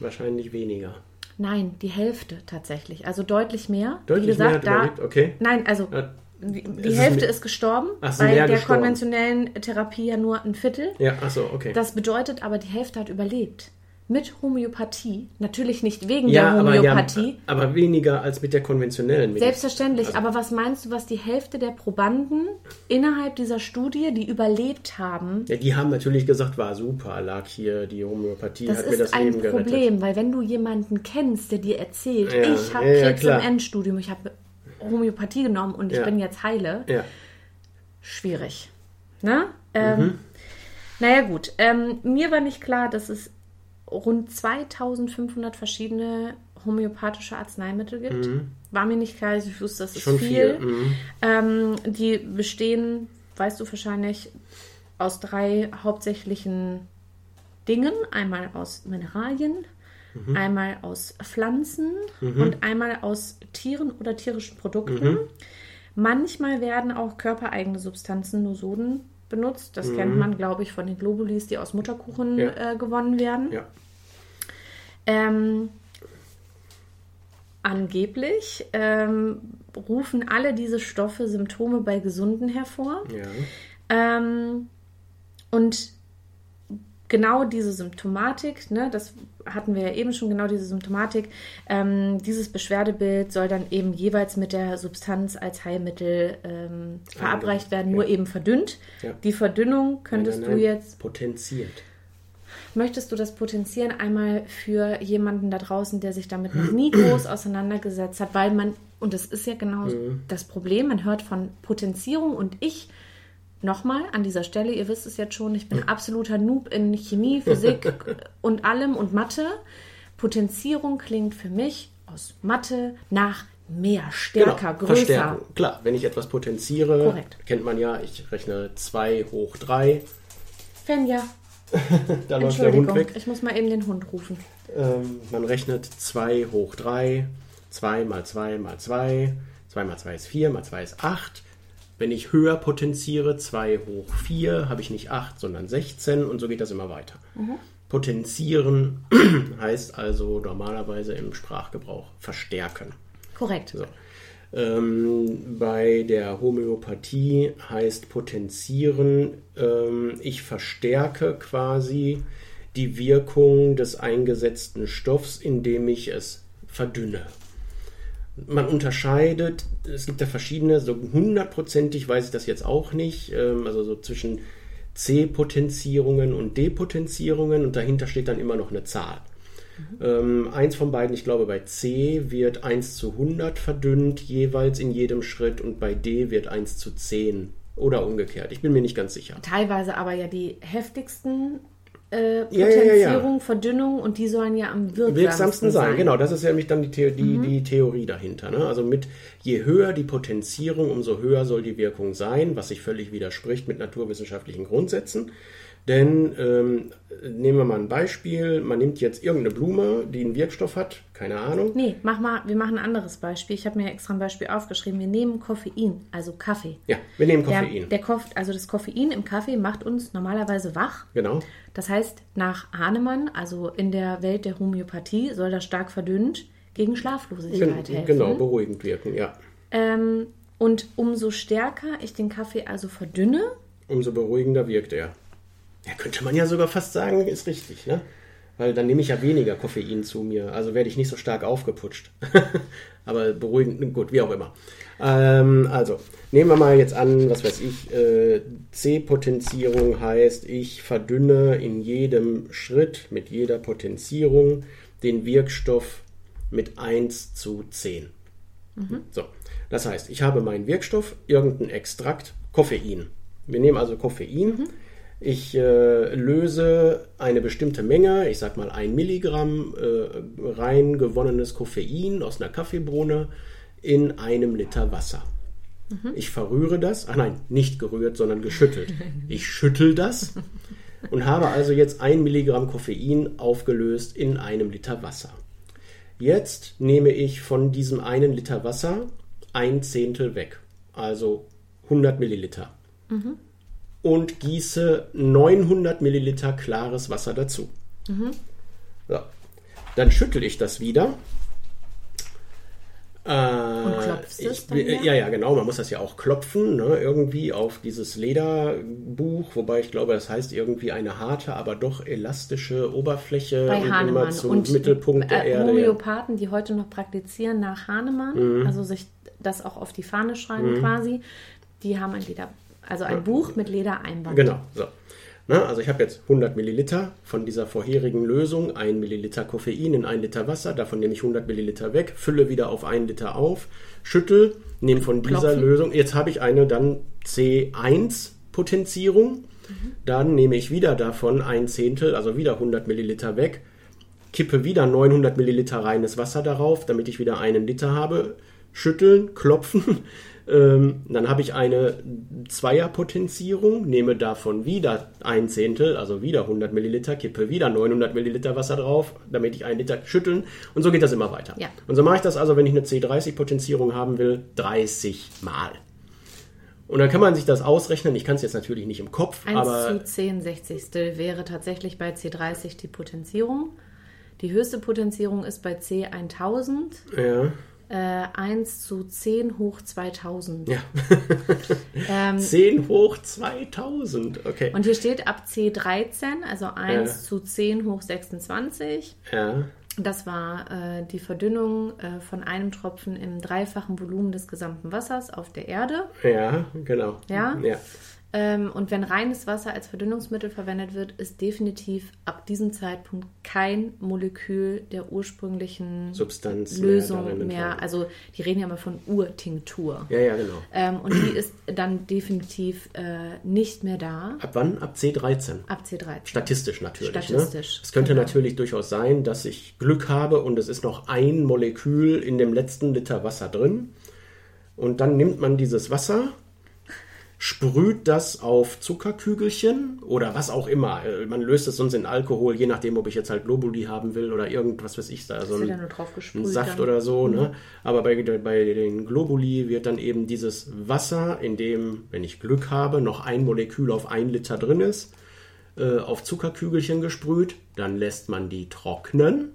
Wahrscheinlich weniger. Nein, die Hälfte tatsächlich. Also deutlich mehr. Deutlich Wie gesagt, mehr hat da. okay. Nein, also Ja, die, die ist Hälfte mit- ist gestorben, so, bei mehr der gestorben. konventionellen Therapie ja nur ein Viertel. Ja, ach so, okay. Das bedeutet aber, die Hälfte hat überlebt. Mit Homöopathie, natürlich nicht wegen ja, der aber, ja, Homöopathie. aber weniger als mit der konventionellen Medizin. Selbstverständlich, Also- aber was meinst du, was die Hälfte der Probanden innerhalb dieser Studie, die überlebt haben, Ja, die haben natürlich gesagt, war super, lag hier die Homöopathie, das hat mir ist das ein Leben Problem, gerettet. weil wenn du jemanden kennst, der dir erzählt, Ja, ich habe Krebs im Endstudium, ich habe Homöopathie genommen und ich Ja. bin jetzt heile, Ja, schwierig. Ne? Ähm, Mhm. Naja gut, ähm, mir war nicht klar, dass es rund 2500 verschiedene homöopathische Arzneimittel gibt. War mir nicht klar, ich wusste, das ist Mhm. schon viel. viel. Mhm. Ähm, die bestehen, weißt du wahrscheinlich, aus drei hauptsächlichen Dingen. Einmal aus Mineralien, Mhm. einmal aus Pflanzen und einmal aus Tieren oder tierischen Produkten. Mhm. Manchmal werden auch körpereigene Substanzen, Nosoden, benutzt. Das kennt man, glaube ich, von den Globulis, die aus Mutterkuchen Mhm. Ja. äh, gewonnen werden. Ja. Ähm, angeblich ähm, rufen alle diese Stoffe Symptome bei Gesunden hervor. Ja. Ähm, und genau diese Symptomatik, ne, das hatten wir ja eben schon, genau diese Symptomatik, ähm, dieses Beschwerdebild soll dann eben jeweils mit der Substanz als Heilmittel ähm, verabreicht werden, nur eben verdünnt. Ja. Die Verdünnung könntest Nein, nein, du jetzt Potenziert. Möchtest du das potenzieren einmal für jemanden da draußen, der sich damit noch nie groß auseinandergesetzt hat, weil man, und das ist ja genau das Problem, man hört von Potenzierung und ich, nochmal an dieser Stelle, ihr wisst es jetzt schon, ich bin absoluter Noob in Chemie, Physik und allem und Mathe. Potenzierung klingt für mich aus Mathe nach mehr, stärker, größer. Genau, Verstärkung. Klar, wenn ich etwas potenziere, Korrekt. kennt man ja, ich rechne 2 hoch 3, Fenja, da läuft der Hund Entschuldigung, weg. ich muss mal eben den Hund rufen. Ähm, man rechnet 2 hoch 3, 2 mal 2 mal 2, 2 mal 2 ist 4, mal 2 ist 8. Wenn ich höher potenziere, 2 hoch 4, habe ich nicht 8, sondern 16 und so geht das immer weiter. Potenzieren heißt also normalerweise im Sprachgebrauch verstärken. Korrekt. So. Ähm, bei der Homöopathie heißt potenzieren, ähm, ich verstärke quasi die Wirkung des eingesetzten Stoffs, indem ich es verdünne. Man unterscheidet, es gibt da verschiedene, so hundertprozentig weiß ich das jetzt auch nicht, ähm, also so zwischen C-Potenzierungen und D-Potenzierungen und dahinter steht dann immer noch eine Zahl. Ähm, eins von beiden, ich glaube bei C wird 1 zu 100 verdünnt, jeweils in jedem Schritt und bei D wird 1 zu 10 oder umgekehrt. Ich bin mir nicht ganz sicher. teilweise aber ja die heftigsten äh, Ja, ja, ja, Potenzierung, ja. Verdünnung und die sollen ja am wirksamsten, Wirksamsten sein, sein. genau, das ist ja nämlich dann die, The die, die Theorie dahinter. Ne? Also mit je höher die Potenzierung, umso höher soll die Wirkung sein, was sich völlig widerspricht mit naturwissenschaftlichen Grundsätzen. Denn ähm, nehmen wir mal ein Beispiel. Man nimmt jetzt irgendeine Blume, die einen Wirkstoff hat, keine Ahnung. Nee, mach mal, wir machen ein anderes Beispiel. Ich habe mir extra ein Beispiel aufgeschrieben. Wir nehmen Koffein, also Kaffee. Ja, wir nehmen Der, Koffein. der Koff, also das Koffein im Kaffee macht uns normalerweise wach. genau. Das heißt, nach Hahnemann, also in der Welt der Homöopathie, soll das stark verdünnt gegen Schlaflosigkeit Gen helfen. genau, beruhigend wirken, ja. Ähm, und umso stärker ich den Kaffee also verdünne, Umso beruhigender wirkt er. Ja, könnte man ja sogar fast sagen, ist richtig, ne? Weil dann nehme ich ja weniger Koffein zu mir, also werde ich nicht so stark aufgeputscht. Aber beruhigend, gut, wie auch immer. Ähm, also, nehmen wir mal jetzt an, was weiß ich, äh, C-Potenzierung heißt, ich verdünne in jedem Schritt mit jeder Potenzierung den Wirkstoff mit 1 zu 10. So, das heißt, ich habe meinen Wirkstoff, irgendein Extrakt, Koffein. Wir nehmen also Koffein. Ich äh, löse eine bestimmte Menge, ich sag mal ein Milligramm äh, rein gewonnenes Koffein aus einer Kaffeebohne in einem Liter Wasser. Ich verrühre das, ach nein, nicht gerührt, sondern geschüttelt. Ich schüttel das und habe also jetzt ein Milligramm Koffein aufgelöst in einem Liter Wasser. Jetzt nehme ich von diesem einen Liter Wasser ein Zehntel weg, also 100 Milliliter. Und gieße 900 Milliliter klares Wasser dazu. So. Dann schüttel ich das wieder. Äh, Und klopfst es dann? Ja, ja, genau. Man muss das ja auch klopfen, ne, irgendwie auf dieses Lederbuch, wobei ich glaube, das heißt irgendwie eine harte, aber doch elastische Oberfläche bei und immer Hahnemann. zum Und Mittelpunkt der äh, Erde. ja. Homöopathen, die heute noch praktizieren nach Hahnemann, Mhm. also sich das auch auf die Fahne schreiben quasi, die haben ein Leder, also ein Buch mit Ledereinband. Genau, so. Na, also ich habe jetzt 100 Milliliter von dieser vorherigen Lösung, 1 Milliliter Koffein in 1 Liter Wasser, davon nehme ich 100 Milliliter weg, fülle wieder auf 1 Liter auf, schüttel, nehme von dieser Klopfen. Lösung, jetzt habe ich eine dann C1 Potenzierung, dann nehme ich wieder davon ein Zehntel, also wieder 100 Milliliter weg, kippe wieder 900 Milliliter reines Wasser darauf, damit ich wieder einen Liter habe, schütteln, klopfen. Ähm, dann habe ich eine Zweierpotenzierung, nehme davon wieder ein Zehntel, also wieder 100 Milliliter, kippe wieder 900 Milliliter Wasser drauf, damit ich einen Liter schütteln. Und so geht das immer weiter. Ja. Und so mache ich das also, wenn ich eine C30-Potenzierung haben will, 30 Mal. Und dann kann man sich das ausrechnen. Ich kann es jetzt natürlich nicht im Kopf, 1 aber zu 10 Sechzigstel wäre tatsächlich bei C30 die Potenzierung. Die höchste Potenzierung ist bei C1000 ja, äh, 1 zu 10 hoch 2000. ja. Ähm, 10 hoch 2000. Okay. und hier steht ab C13, also 1 Ja. zu 10 hoch 26. ja, Das war äh, die Verdünnung äh, von einem Tropfen im dreifachen Volumen des gesamten Wassers auf der Erde. ja, genau. Ja? Ja. Ähm, und wenn reines Wasser als Verdünnungsmittel verwendet wird, ist definitiv ab diesem Zeitpunkt kein Molekül der ursprünglichen Substanz mehr Lösung mehr. enthalten. Also die reden ja mal von Urtinktur. Ja, ja, genau. Ähm, und die ist dann definitiv äh, nicht mehr da. Ab wann? Ab C13. Ab C13. Statistisch natürlich. Statistisch, Ne? Es könnte genau. natürlich durchaus sein, dass ich Glück habe und es ist noch ein Molekül in dem letzten Liter Wasser drin. Und dann nimmt man dieses Wasser, sprüht das auf Zuckerkügelchen oder was auch immer. Äh, Man löst es sonst in Alkohol, je nachdem, ob ich jetzt halt Globuli haben will oder irgendwas, weiß ich da. So ein, ja nur drauf gesprüht ein Saft dann. oder so. Mhm. Ne? Aber bei, bei den Globuli wird dann eben dieses Wasser, in dem, wenn ich Glück habe, noch ein Molekül auf ein Liter drin ist, äh, auf Zuckerkügelchen gesprüht. Dann lässt man die trocknen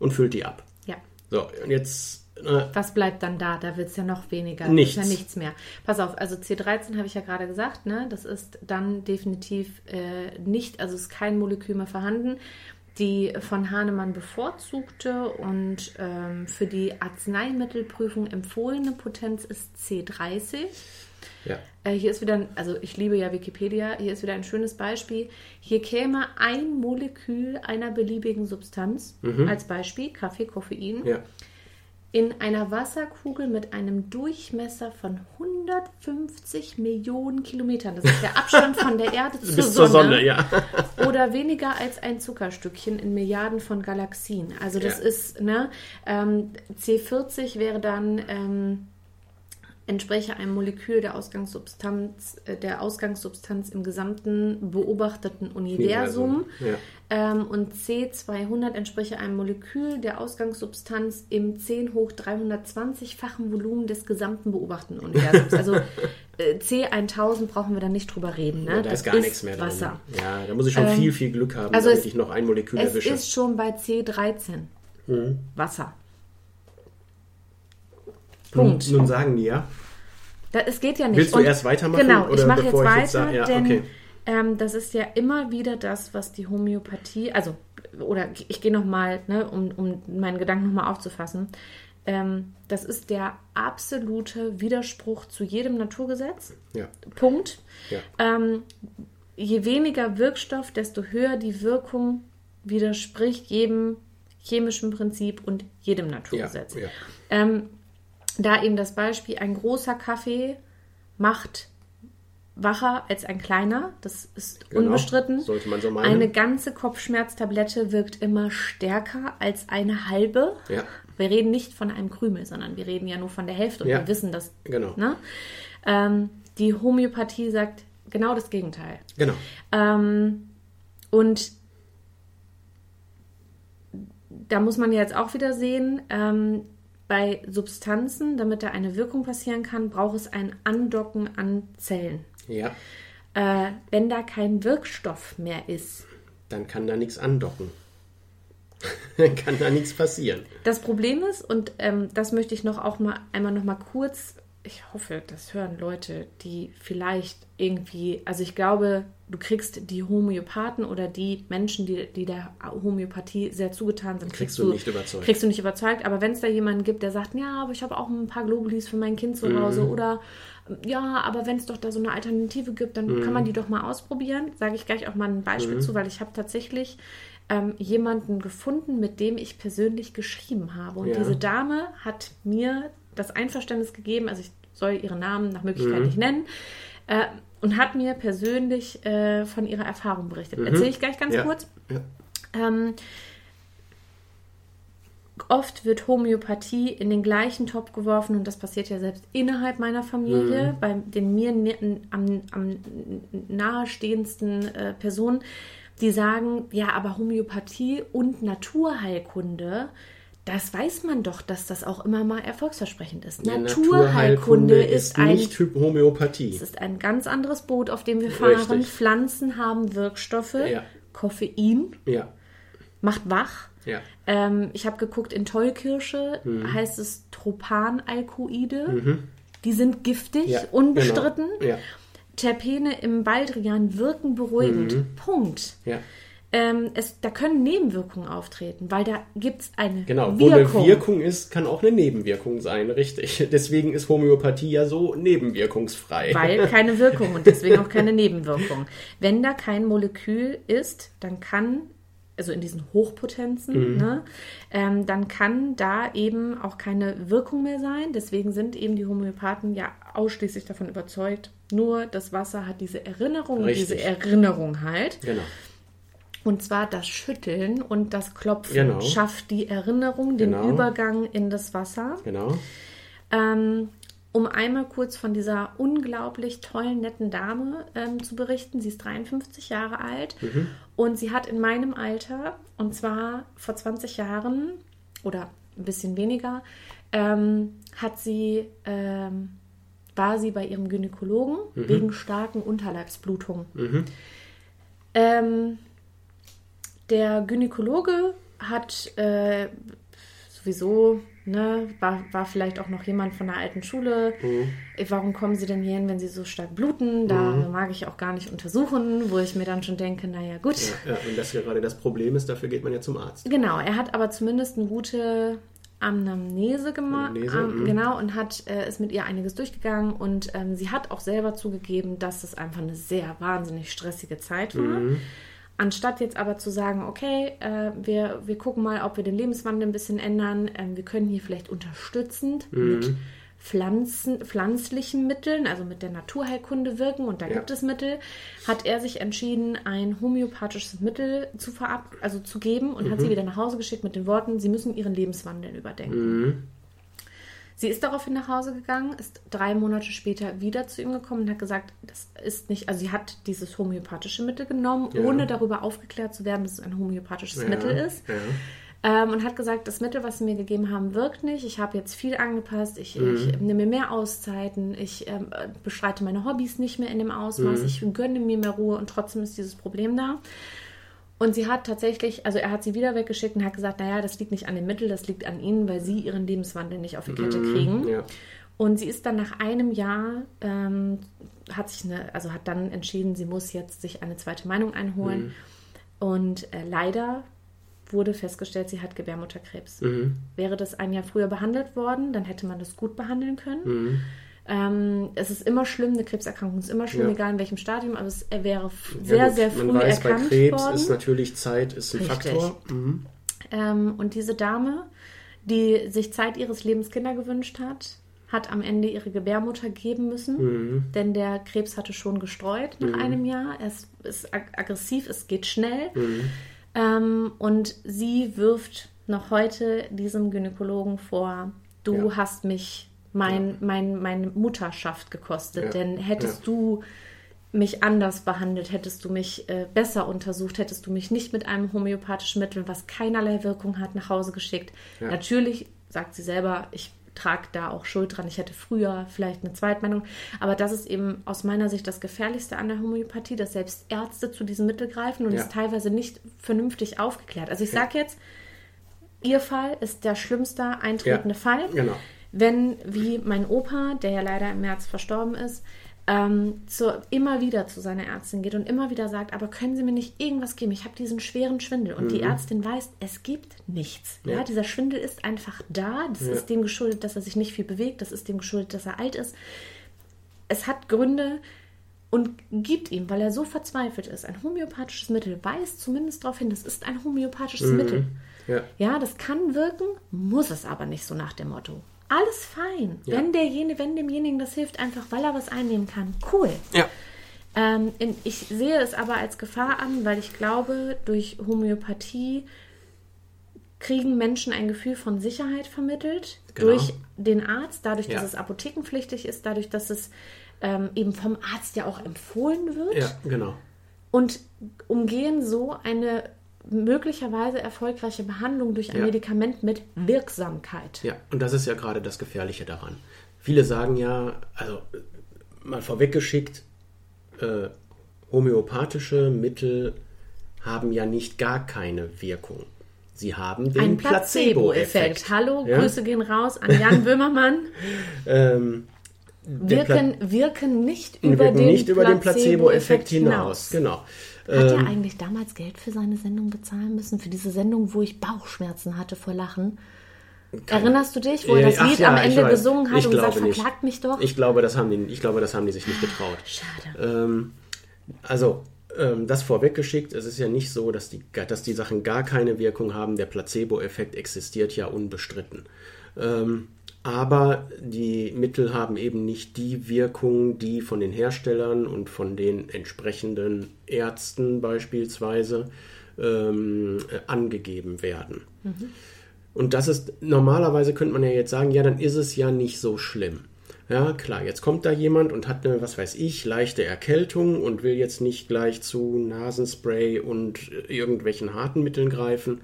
und füllt die ab. Ja. So, und jetzt. Äh, Was bleibt dann da? Da wird es ja noch weniger. Nichts. Da ist ja nichts mehr. Pass auf, also C13 habe ich ja gerade gesagt, ne? Das ist dann definitiv äh, nicht, also ist kein Molekül mehr vorhanden. Die von Hahnemann bevorzugte und ähm, für die Arzneimittelprüfung empfohlene Potenz ist C30. ja. Äh, hier ist wieder, ein, also ich liebe ja Wikipedia, hier ist wieder ein schönes Beispiel. Hier käme ein Molekül einer beliebigen Substanz, als Beispiel Kaffee, Koffein, Ja. In einer Wasserkugel mit einem Durchmesser von 150 Millionen Kilometern. Das ist der Abstand von der Erde zur, Bis zur Sonne, ja. oder weniger als ein Zuckerstückchen in Milliarden von Galaxien. Also das Ja. ist, ne, ähm, C40 wäre dann ähm, entspreche einem Molekül der Ausgangssubstanz, äh, der Ausgangssubstanz im gesamten beobachteten Universum. Ja. Ähm, und C200 entspreche einem Molekül der Ausgangssubstanz im 10 hoch 320-fachen Volumen des gesamten beobachteten Universums. Also äh, C1000 brauchen wir dann nicht drüber reden. Ne? Ja, da ist gar nichts mehr drin. Wasser. Ja, da muss ich schon Ähm, viel, viel Glück haben, also damit es- ich noch ein Molekül Es erwische. ist schon bei C13 Mhm. Wasser. Punkt. Nun, nun sagen die ja. Da, es geht ja nicht. Willst du Und- erst weitermachen? Genau, ich mache jetzt weiter, jetzt sag- ja, denn okay. ähm, das ist ja immer wieder das, was die Homöopathie, also, oder ich gehe nochmal, ne, um, um meinen Gedanken nochmal aufzufassen. Ähm, das ist der absolute Widerspruch zu jedem Naturgesetz. Ja, Punkt. ja. Ähm, je weniger Wirkstoff, desto höher die Wirkung widerspricht jedem chemischen Prinzip und jedem Ja, Naturgesetz. ja. Ähm, da eben das Beispiel, ein großer Kaffee macht wacher als ein kleiner, das ist Genau. unbestritten. Sollte man so meinen. Eine ganze Kopfschmerztablette wirkt immer stärker als eine halbe. Ja. Wir reden nicht von einem Krümel, sondern wir reden ja nur von der Hälfte und Ja. wir wissen das. Genau. Ne? Ähm, die Homöopathie sagt genau das Gegenteil. Genau. Ähm, und da muss man ja jetzt auch wieder sehen, ähm, bei Substanzen, damit da eine Wirkung passieren kann, braucht es ein Andocken an Zellen. Ja, Äh, wenn da kein Wirkstoff mehr ist. dann kann da nichts andocken. dann kann da nichts passieren. Das Problem ist, und ähm, das möchte ich noch auch mal einmal noch mal kurz, ich hoffe, das hören Leute, die vielleicht irgendwie, also ich glaube, du kriegst die Homöopathen oder die Menschen, die, die der Homöopathie sehr zugetan sind, Kriegst du nicht überzeugt. Kriegst du nicht überzeugt, aber wenn es da jemanden gibt, der sagt, ja, aber ich habe auch ein paar Globulis für mein Kind Mhm. zu Hause oder ja, aber wenn es doch da so eine Alternative gibt, dann Mhm. kann man die doch mal ausprobieren. Sage ich gleich auch mal ein Beispiel zu, weil ich habe tatsächlich ähm, jemanden gefunden, mit dem ich persönlich geschrieben habe. Und Ja. diese Dame hat mir das Einverständnis gegeben, also ich soll ihren Namen nach Möglichkeit Mhm. nicht nennen, äh, und hat mir persönlich äh, von ihrer Erfahrung berichtet. Erzähle ich gleich ganz Mhm. Ja. kurz. Ja. Ähm, oft wird Homöopathie in den gleichen Topf geworfen und das passiert ja selbst innerhalb meiner Familie, Mhm. bei den mir am, am nahestehendsten äh, Personen, die sagen, ja, aber Homöopathie und Naturheilkunde, das weiß man doch, dass das auch immer mal erfolgsversprechend ist. Ja, Naturheilkunde ist ein nicht Typ Homöopathie. es ist ein ganz anderes Boot, auf dem wir fahren. Richtig. Pflanzen haben Wirkstoffe. Ja. Koffein Ja, macht wach. Ähm, ich habe geguckt, in Tollkirsche Mhm. heißt es Tropanalkoide. Die sind giftig, ja. unbestritten. Genau. Terpene im Baldrian wirken beruhigend. Mhm. Punkt. Ähm, es, da können Nebenwirkungen auftreten, weil da gibt es eine Genau, wo eine Wirkung. Wirkung ist, kann auch eine Nebenwirkung sein, richtig. Deswegen ist Homöopathie ja so nebenwirkungsfrei. Weil keine Wirkung und deswegen auch keine Nebenwirkung. Wenn da kein Molekül ist, dann kann, also in diesen Hochpotenzen, ne, ähm, dann kann da eben auch keine Wirkung mehr sein. Deswegen sind eben die Homöopathen ja ausschließlich davon überzeugt, nur das Wasser hat diese Erinnerung und Richtig. diese Erinnerung halt. Genau. Und zwar das Schütteln und das Klopfen Genau. schafft die Erinnerung, den Genau. Übergang in das Wasser. Genau. Ähm, um einmal kurz von dieser unglaublich tollen, netten Dame ähm, zu berichten. Sie ist 53 Jahre alt und sie hat in meinem Alter, und zwar vor 20 Jahren oder ein bisschen weniger, ähm, hat sie, ähm, war sie bei ihrem Gynäkologen wegen starken Unterleibsblutungen. Ähm, der Gynäkologe hat äh, sowieso, ne, war, war vielleicht auch noch jemand von der alten Schule. Äh, Warum kommen sie denn hierhin, wenn sie so stark bluten? Da mag ich auch gar nicht untersuchen, wo ich mir dann schon denke, naja, gut. Ja, und das gerade das Problem ist, dafür geht man ja zum Arzt. Genau, er hat aber zumindest eine gute Anamnese gemacht. Ähm, mhm. genau, und hat, äh, ist mit ihr einiges durchgegangen. Und ähm, sie hat auch selber zugegeben, dass es einfach eine sehr wahnsinnig stressige Zeit war. Mhm. Anstatt jetzt aber zu sagen, okay, äh, wir, wir gucken mal, ob wir den Lebenswandel ein bisschen ändern. Ähm, wir können hier vielleicht unterstützend Mhm. mit Pflanzen, pflanzlichen Mitteln, also mit der Naturheilkunde wirken, und da Ja. gibt es Mittel, hat er sich entschieden, ein homöopathisches Mittel zu verab also zu geben und Mhm. hat sie wieder nach Hause geschickt mit den Worten, sie müssen ihren Lebenswandel überdenken. Sie ist daraufhin nach Hause gegangen, ist drei Monate später wieder zu ihm gekommen und hat gesagt, das ist nicht, also sie hat dieses homöopathische Mittel genommen, Ja. ohne darüber aufgeklärt zu werden, dass es ein homöopathisches Ja, Mittel ist. Ja. Ähm, und hat gesagt, das Mittel, was sie mir gegeben haben, wirkt nicht. Ich habe jetzt viel angepasst. Ich, Mhm. ich nehme mir mehr Auszeiten. Ich ähm, äh, bestreite meine Hobbys nicht mehr in dem Ausmaß. Mhm. Ich gönne mir mehr Ruhe und trotzdem ist dieses Problem da. Und sie hat tatsächlich, also er hat sie wieder weggeschickt und hat gesagt, naja, das liegt nicht an dem Mittel, das liegt an ihnen, weil sie ihren Lebenswandel nicht auf die Kette kriegen. Mhm. Ja. Und sie ist dann nach einem Jahr, ähm, hat sich eine, also hat dann entschieden, sie muss jetzt sich eine zweite Meinung einholen. Mhm. Und äh, leider wurde festgestellt, sie hat Gebärmutterkrebs. Mhm. Wäre das ein Jahr früher behandelt worden, dann hätte man das gut behandeln können. Mhm. Ähm, es ist immer schlimm, eine Krebserkrankung ist immer schlimm, Ja. egal in welchem Stadium, aber es wäre f- Ja, sehr, sehr früh Man weiß, bei erkannt Krebs worden. ist natürlich Zeit ist ein Richtig. Faktor. Mhm. Ähm, und diese Dame, die sich Zeit ihres Lebens Kinder gewünscht hat, hat am Ende ihre Gebärmutter geben müssen, Mhm. denn der Krebs hatte schon gestreut nach einem Jahr. Es ist ag aggressiv, es geht schnell. Mhm. Ähm, und sie wirft noch heute diesem Gynäkologen vor, du Ja. hast mich mein, mein, meine Mutterschaft gekostet, Ja. denn hättest Ja. du mich anders behandelt, hättest du mich äh, besser untersucht, hättest du mich nicht mit einem homöopathischen Mittel, was keinerlei Wirkung hat, nach Hause geschickt. Ja. Natürlich sagt sie selber, ich trage da auch Schuld dran. Ich hätte früher vielleicht eine Zweitmeinung. Aber das ist eben aus meiner Sicht das Gefährlichste an der Homöopathie, dass selbst Ärzte zu diesem Mittel greifen und Ja. es teilweise nicht vernünftig aufgeklärt. Also ich sage jetzt, Ihr Fall ist der schlimmste eintretende Ja, Fall. genau. Wenn, wie mein Opa, der ja leider im März verstorben ist, ähm, zu, immer wieder zu seiner Ärztin geht und immer wieder sagt, aber können Sie mir nicht irgendwas geben? Ich habe diesen schweren Schwindel. Und die Ärztin weiß, es gibt nichts. Ja. Mhm. Ja. dieser Schwindel ist einfach da. Das Ja. ist dem geschuldet, dass er sich nicht viel bewegt. Das ist dem geschuldet, dass er alt ist. Es hat Gründe und gibt ihm, weil er so verzweifelt ist, ein homöopathisches Mittel, weist zumindest darauf hin, das ist ein homöopathisches Mittel. Ja. Ja, das kann wirken, muss es aber nicht so nach dem Motto. Alles fein. Ja. Wenn derjenige, wenn demjenigen das hilft, einfach weil er was einnehmen kann, cool. Ja. Ähm, ich sehe es aber als Gefahr an, weil ich glaube, durch Homöopathie kriegen Menschen ein Gefühl von Sicherheit vermittelt. Genau. Durch den Arzt, dadurch, dass Ja. es apothekenpflichtig ist, dadurch, dass es ähm, eben vom Arzt ja auch empfohlen wird Ja, genau. und umgehen so eine möglicherweise erfolgreiche Behandlung durch ein Ja. Medikament mit Wirksamkeit. Ja, und das ist ja gerade das Gefährliche daran. Viele sagen ja, also mal vorweggeschickt, äh, homöopathische Mittel haben ja nicht gar keine Wirkung. Sie haben den Ein Placebo-Effekt. Hallo, Ja? Grüße gehen raus an Jan Böhmermann. Ähm, Wirken, wirken nicht über wirken den nicht über den Placebo-Effekt Placebo-Effekt hinaus. Genau. Hat Ähm, er eigentlich damals Geld für seine Sendung bezahlen müssen? Für diese Sendung, wo ich Bauchschmerzen hatte vor Lachen? Erinnerst du dich, wo er das ach Lied ja, am Ende weiß. gesungen hat und gesagt, verklagt mich doch? Ich glaube, das haben die, ich glaube, das haben die sich nicht getraut. Schade. Ähm, also, ähm, das vorweggeschickt, es ist ja nicht so, dass die, dass die Sachen gar keine Wirkung haben. Der Placebo-Effekt existiert ja unbestritten. Ähm, aber die Mittel haben eben nicht die Wirkung, die von den Herstellern und von den entsprechenden Ärzten beispielsweise ähm, äh, angegeben werden. Und das ist, normalerweise könnte man ja jetzt sagen, ja, dann ist es ja nicht so schlimm. Ja, klar, jetzt kommt da jemand und hat eine, was weiß ich, leichte Erkältung und will jetzt nicht gleich zu Nasenspray und äh, irgendwelchen harten Mitteln greifen.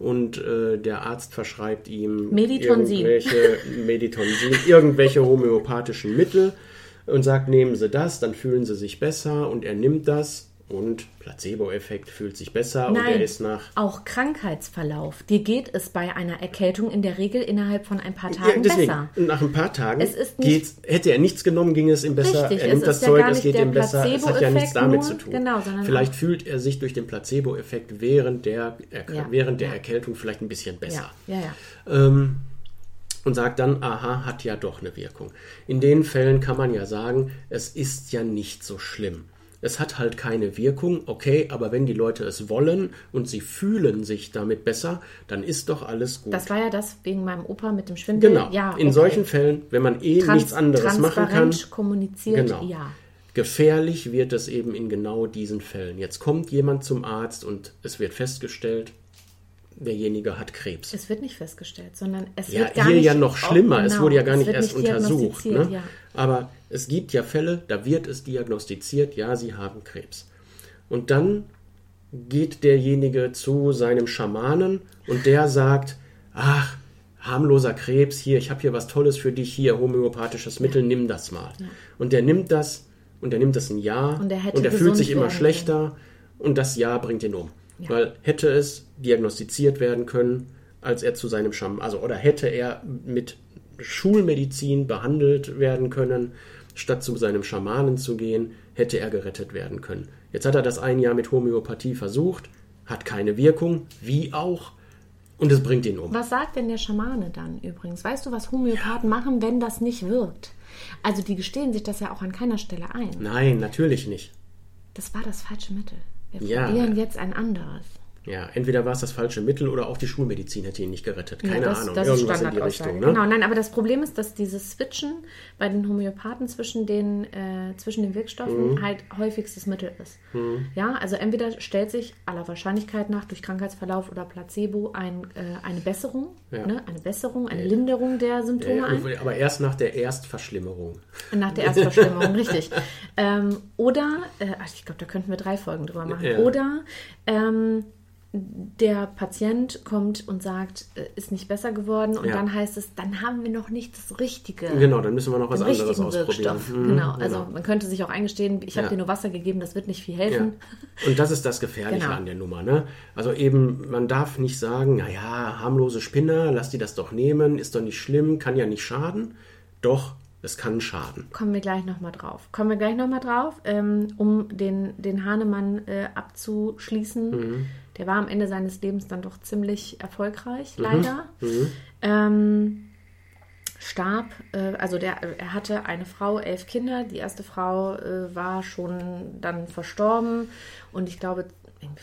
Und äh, der Arzt verschreibt ihm Meditonsin. irgendwelche Meditonsin, irgendwelche homöopathischen Mittel und sagt, nehmen Sie das, dann fühlen Sie sich besser und er nimmt das und Placebo-Effekt fühlt sich besser und er Nein, ist nach auch Krankheitsverlauf. Dir geht es bei einer Erkältung in der Regel innerhalb von ein paar Ja, Tagen deswegen, besser. nach ein paar Tagen Es ist nicht- hätte er nichts genommen, ging es ihm besser. Richtig, er nimmt das ja Zeug, es geht ihm besser. Es hat ja nichts damit nur, zu tun. genau, vielleicht fühlt er sich durch den Placebo-Effekt während der, Erk Ja, während der ja. Erkältung vielleicht ein bisschen besser. Ja, ja, ja. Ähm, und sagt dann, aha, hat ja doch eine Wirkung. In den Fällen kann man ja sagen, es ist ja nicht so schlimm. Es hat halt keine Wirkung, okay, aber wenn die Leute es wollen und sie fühlen sich damit besser, dann ist doch alles gut. Das war ja das wegen meinem Opa mit dem Schwindel. Genau. Ja, In okay. solchen Fällen, wenn man eh Trans- nichts anderes machen kann, kommuniziert, Genau. ja. gefährlich wird es eben in genau diesen Fällen. Jetzt kommt jemand zum Arzt und es wird festgestellt, derjenige hat Krebs. Es wird nicht festgestellt, sondern es Ja, wird gar hier nicht. ja noch schlimmer. Oh, Es genau, wurde ja gar nicht erst untersucht. Ne? Ja. Aber es gibt ja Fälle, da wird es diagnostiziert, ja, sie haben Krebs. Und dann geht derjenige zu seinem Schamanen und der sagt, ach, harmloser Krebs, hier, ich habe hier was Tolles für dich, hier, homöopathisches Mittel, nimm das mal. Und der nimmt das und der nimmt das ein Jahr Und er hätte fühlt gesund sich immer schlechter und das Jahr bringt ihn um. Weil hätte es diagnostiziert werden können, als er zu seinem Schamanen, also oder hätte er mit Schulmedizin behandelt werden können, statt zu seinem Schamanen zu gehen, hätte er gerettet werden können. Jetzt hat er das ein Jahr mit Homöopathie versucht, hat keine Wirkung, wie auch, und es bringt ihn um. Was sagt denn der Schamane dann übrigens? Weißt du, was Homöopathen machen, wenn das nicht wirkt? Also die gestehen sich das ja auch an keiner Stelle ein. Nein, natürlich nicht. Das war das falsche Mittel. Wir Ja. probieren jetzt ein anderes. Ja, entweder war es das falsche Mittel oder auch die Schulmedizin hätte ihn nicht gerettet. Keine Ja, das, Ahnung, das ist irgendwas in die. Richtung. Ne? Genau, nein, aber das Problem ist, dass dieses Switchen bei den Homöopathen zwischen den, äh, zwischen den Wirkstoffen Mhm. halt häufigstes Mittel ist. Ja, also entweder stellt sich aller Wahrscheinlichkeit nach durch Krankheitsverlauf oder Placebo ein, äh, eine Besserung, Ja. ne, eine Besserung, eine Linderung der Symptome ein. Aber erst nach der Erstverschlimmerung. Nach der Erstverschlimmerung, richtig. Ähm, oder, äh, ach, ich glaube, da könnten wir drei Folgen drüber machen. Ja. Oder ähm, der Patient kommt und sagt, äh, ist nicht besser geworden und Ja. dann heißt es, dann haben wir noch nicht das Richtige. Genau, dann müssen wir noch was anderes ausprobieren. Mhm, genau, also man könnte sich auch eingestehen, ich habe Ja. dir nur Wasser gegeben, das wird nicht viel Ja. helfen. Und das ist das Gefährliche Genau. an der Nummer. Ne? Also eben, man darf nicht sagen, naja, harmlose Spinner, lass die das doch nehmen, ist doch nicht schlimm, kann ja nicht schaden. Doch, es kann schaden. Kommen wir gleich nochmal drauf. Kommen wir gleich nochmal drauf, ähm, um den, den Hahnemann äh, abzuschließen. Mhm. Der war am Ende seines Lebens dann doch ziemlich erfolgreich, Mhm. leider. Ähm, starb, äh, also der, er hatte eine Frau, elf Kinder. Die erste Frau äh, war schon dann verstorben und ich glaube,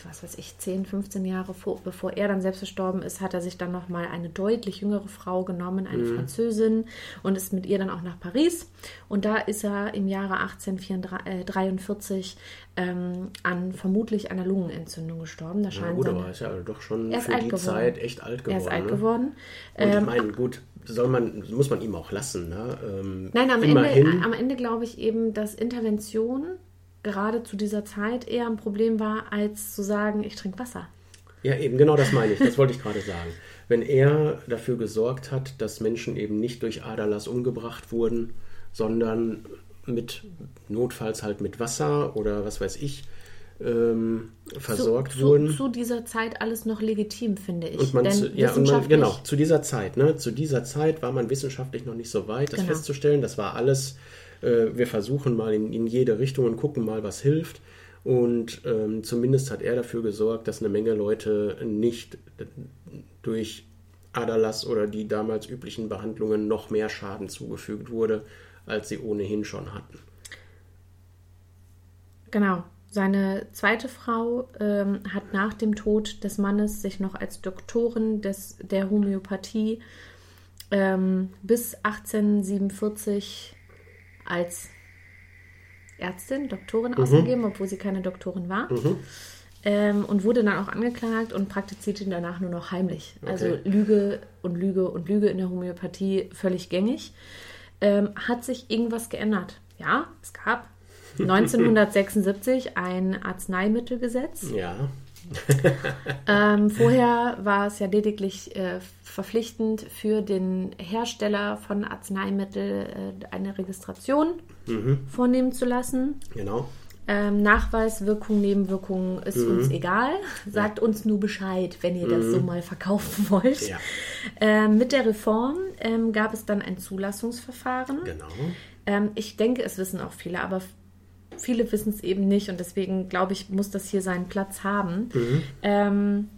was weiß ich, 10, 15 Jahre vor, bevor er dann selbst verstorben ist, hat er sich dann nochmal eine deutlich jüngere Frau genommen, eine Französin, und ist mit ihr dann auch nach Paris. Und da ist er im Jahre 1843 ähm, an vermutlich einer Lungenentzündung gestorben. Da Ja, scheint gut, seine- aber ist ja doch schon für die geworden. Zeit echt alt geworden. er ist alt ne? geworden. Und ich Ähm, meine, gut, soll man, muss man ihm auch lassen. Ne? Ähm, Nein, am immerhin, Ende, am Ende glaube ich eben, dass Intervention gerade zu dieser Zeit eher ein Problem war, als zu sagen, ich trinke Wasser. Ja, eben, genau das meine ich. Das wollte ich gerade sagen. Wenn er dafür gesorgt hat, dass Menschen eben nicht durch Aderlass umgebracht wurden, sondern mit notfalls halt mit Wasser oder was weiß ich ähm, versorgt zu, wurden. Zu, zu dieser Zeit alles noch legitim, finde ich. und man, zu, ja, und man, genau, zu dieser Zeit, ne? Zu dieser Zeit war man wissenschaftlich noch nicht so weit, das Genau. festzustellen. Das war alles, äh, wir versuchen mal in, in jede Richtung und gucken mal, was hilft. Und ähm, zumindest hat er dafür gesorgt, dass eine Menge Leute nicht durch Aderlass oder die damals üblichen Behandlungen noch mehr Schaden zugefügt wurde, als sie ohnehin schon hatten. Genau. Seine zweite Frau ähm, hat nach dem Tod des Mannes sich noch als Doktorin des, der Homöopathie ähm, bis 1847 als Ärztin, Doktorin ausgegeben, obwohl sie keine Doktorin war. Ähm, und wurde dann auch angeklagt und praktizierte danach nur noch heimlich. Also Okay. Lüge und Lüge und Lüge in der Homöopathie völlig gängig. Ähm, hat sich irgendwas geändert? Ja, es gab 1976 ein Arzneimittelgesetz. Ja, Ähm, vorher war es ja lediglich äh, verpflichtend für den Hersteller von Arzneimitteln äh, eine Registration vornehmen zu lassen. genau. Ähm, Nachweis, Wirkung, Nebenwirkungen ist uns egal. Sagt uns nur Bescheid, wenn ihr das so mal verkaufen wollt. Ja. Ähm, mit der Reform ähm, gab es dann ein Zulassungsverfahren. Genau. Ähm, ich denke, es wissen auch viele, aber viele wissen es eben nicht und deswegen glaube ich, muss das hier seinen Platz haben. Ähm,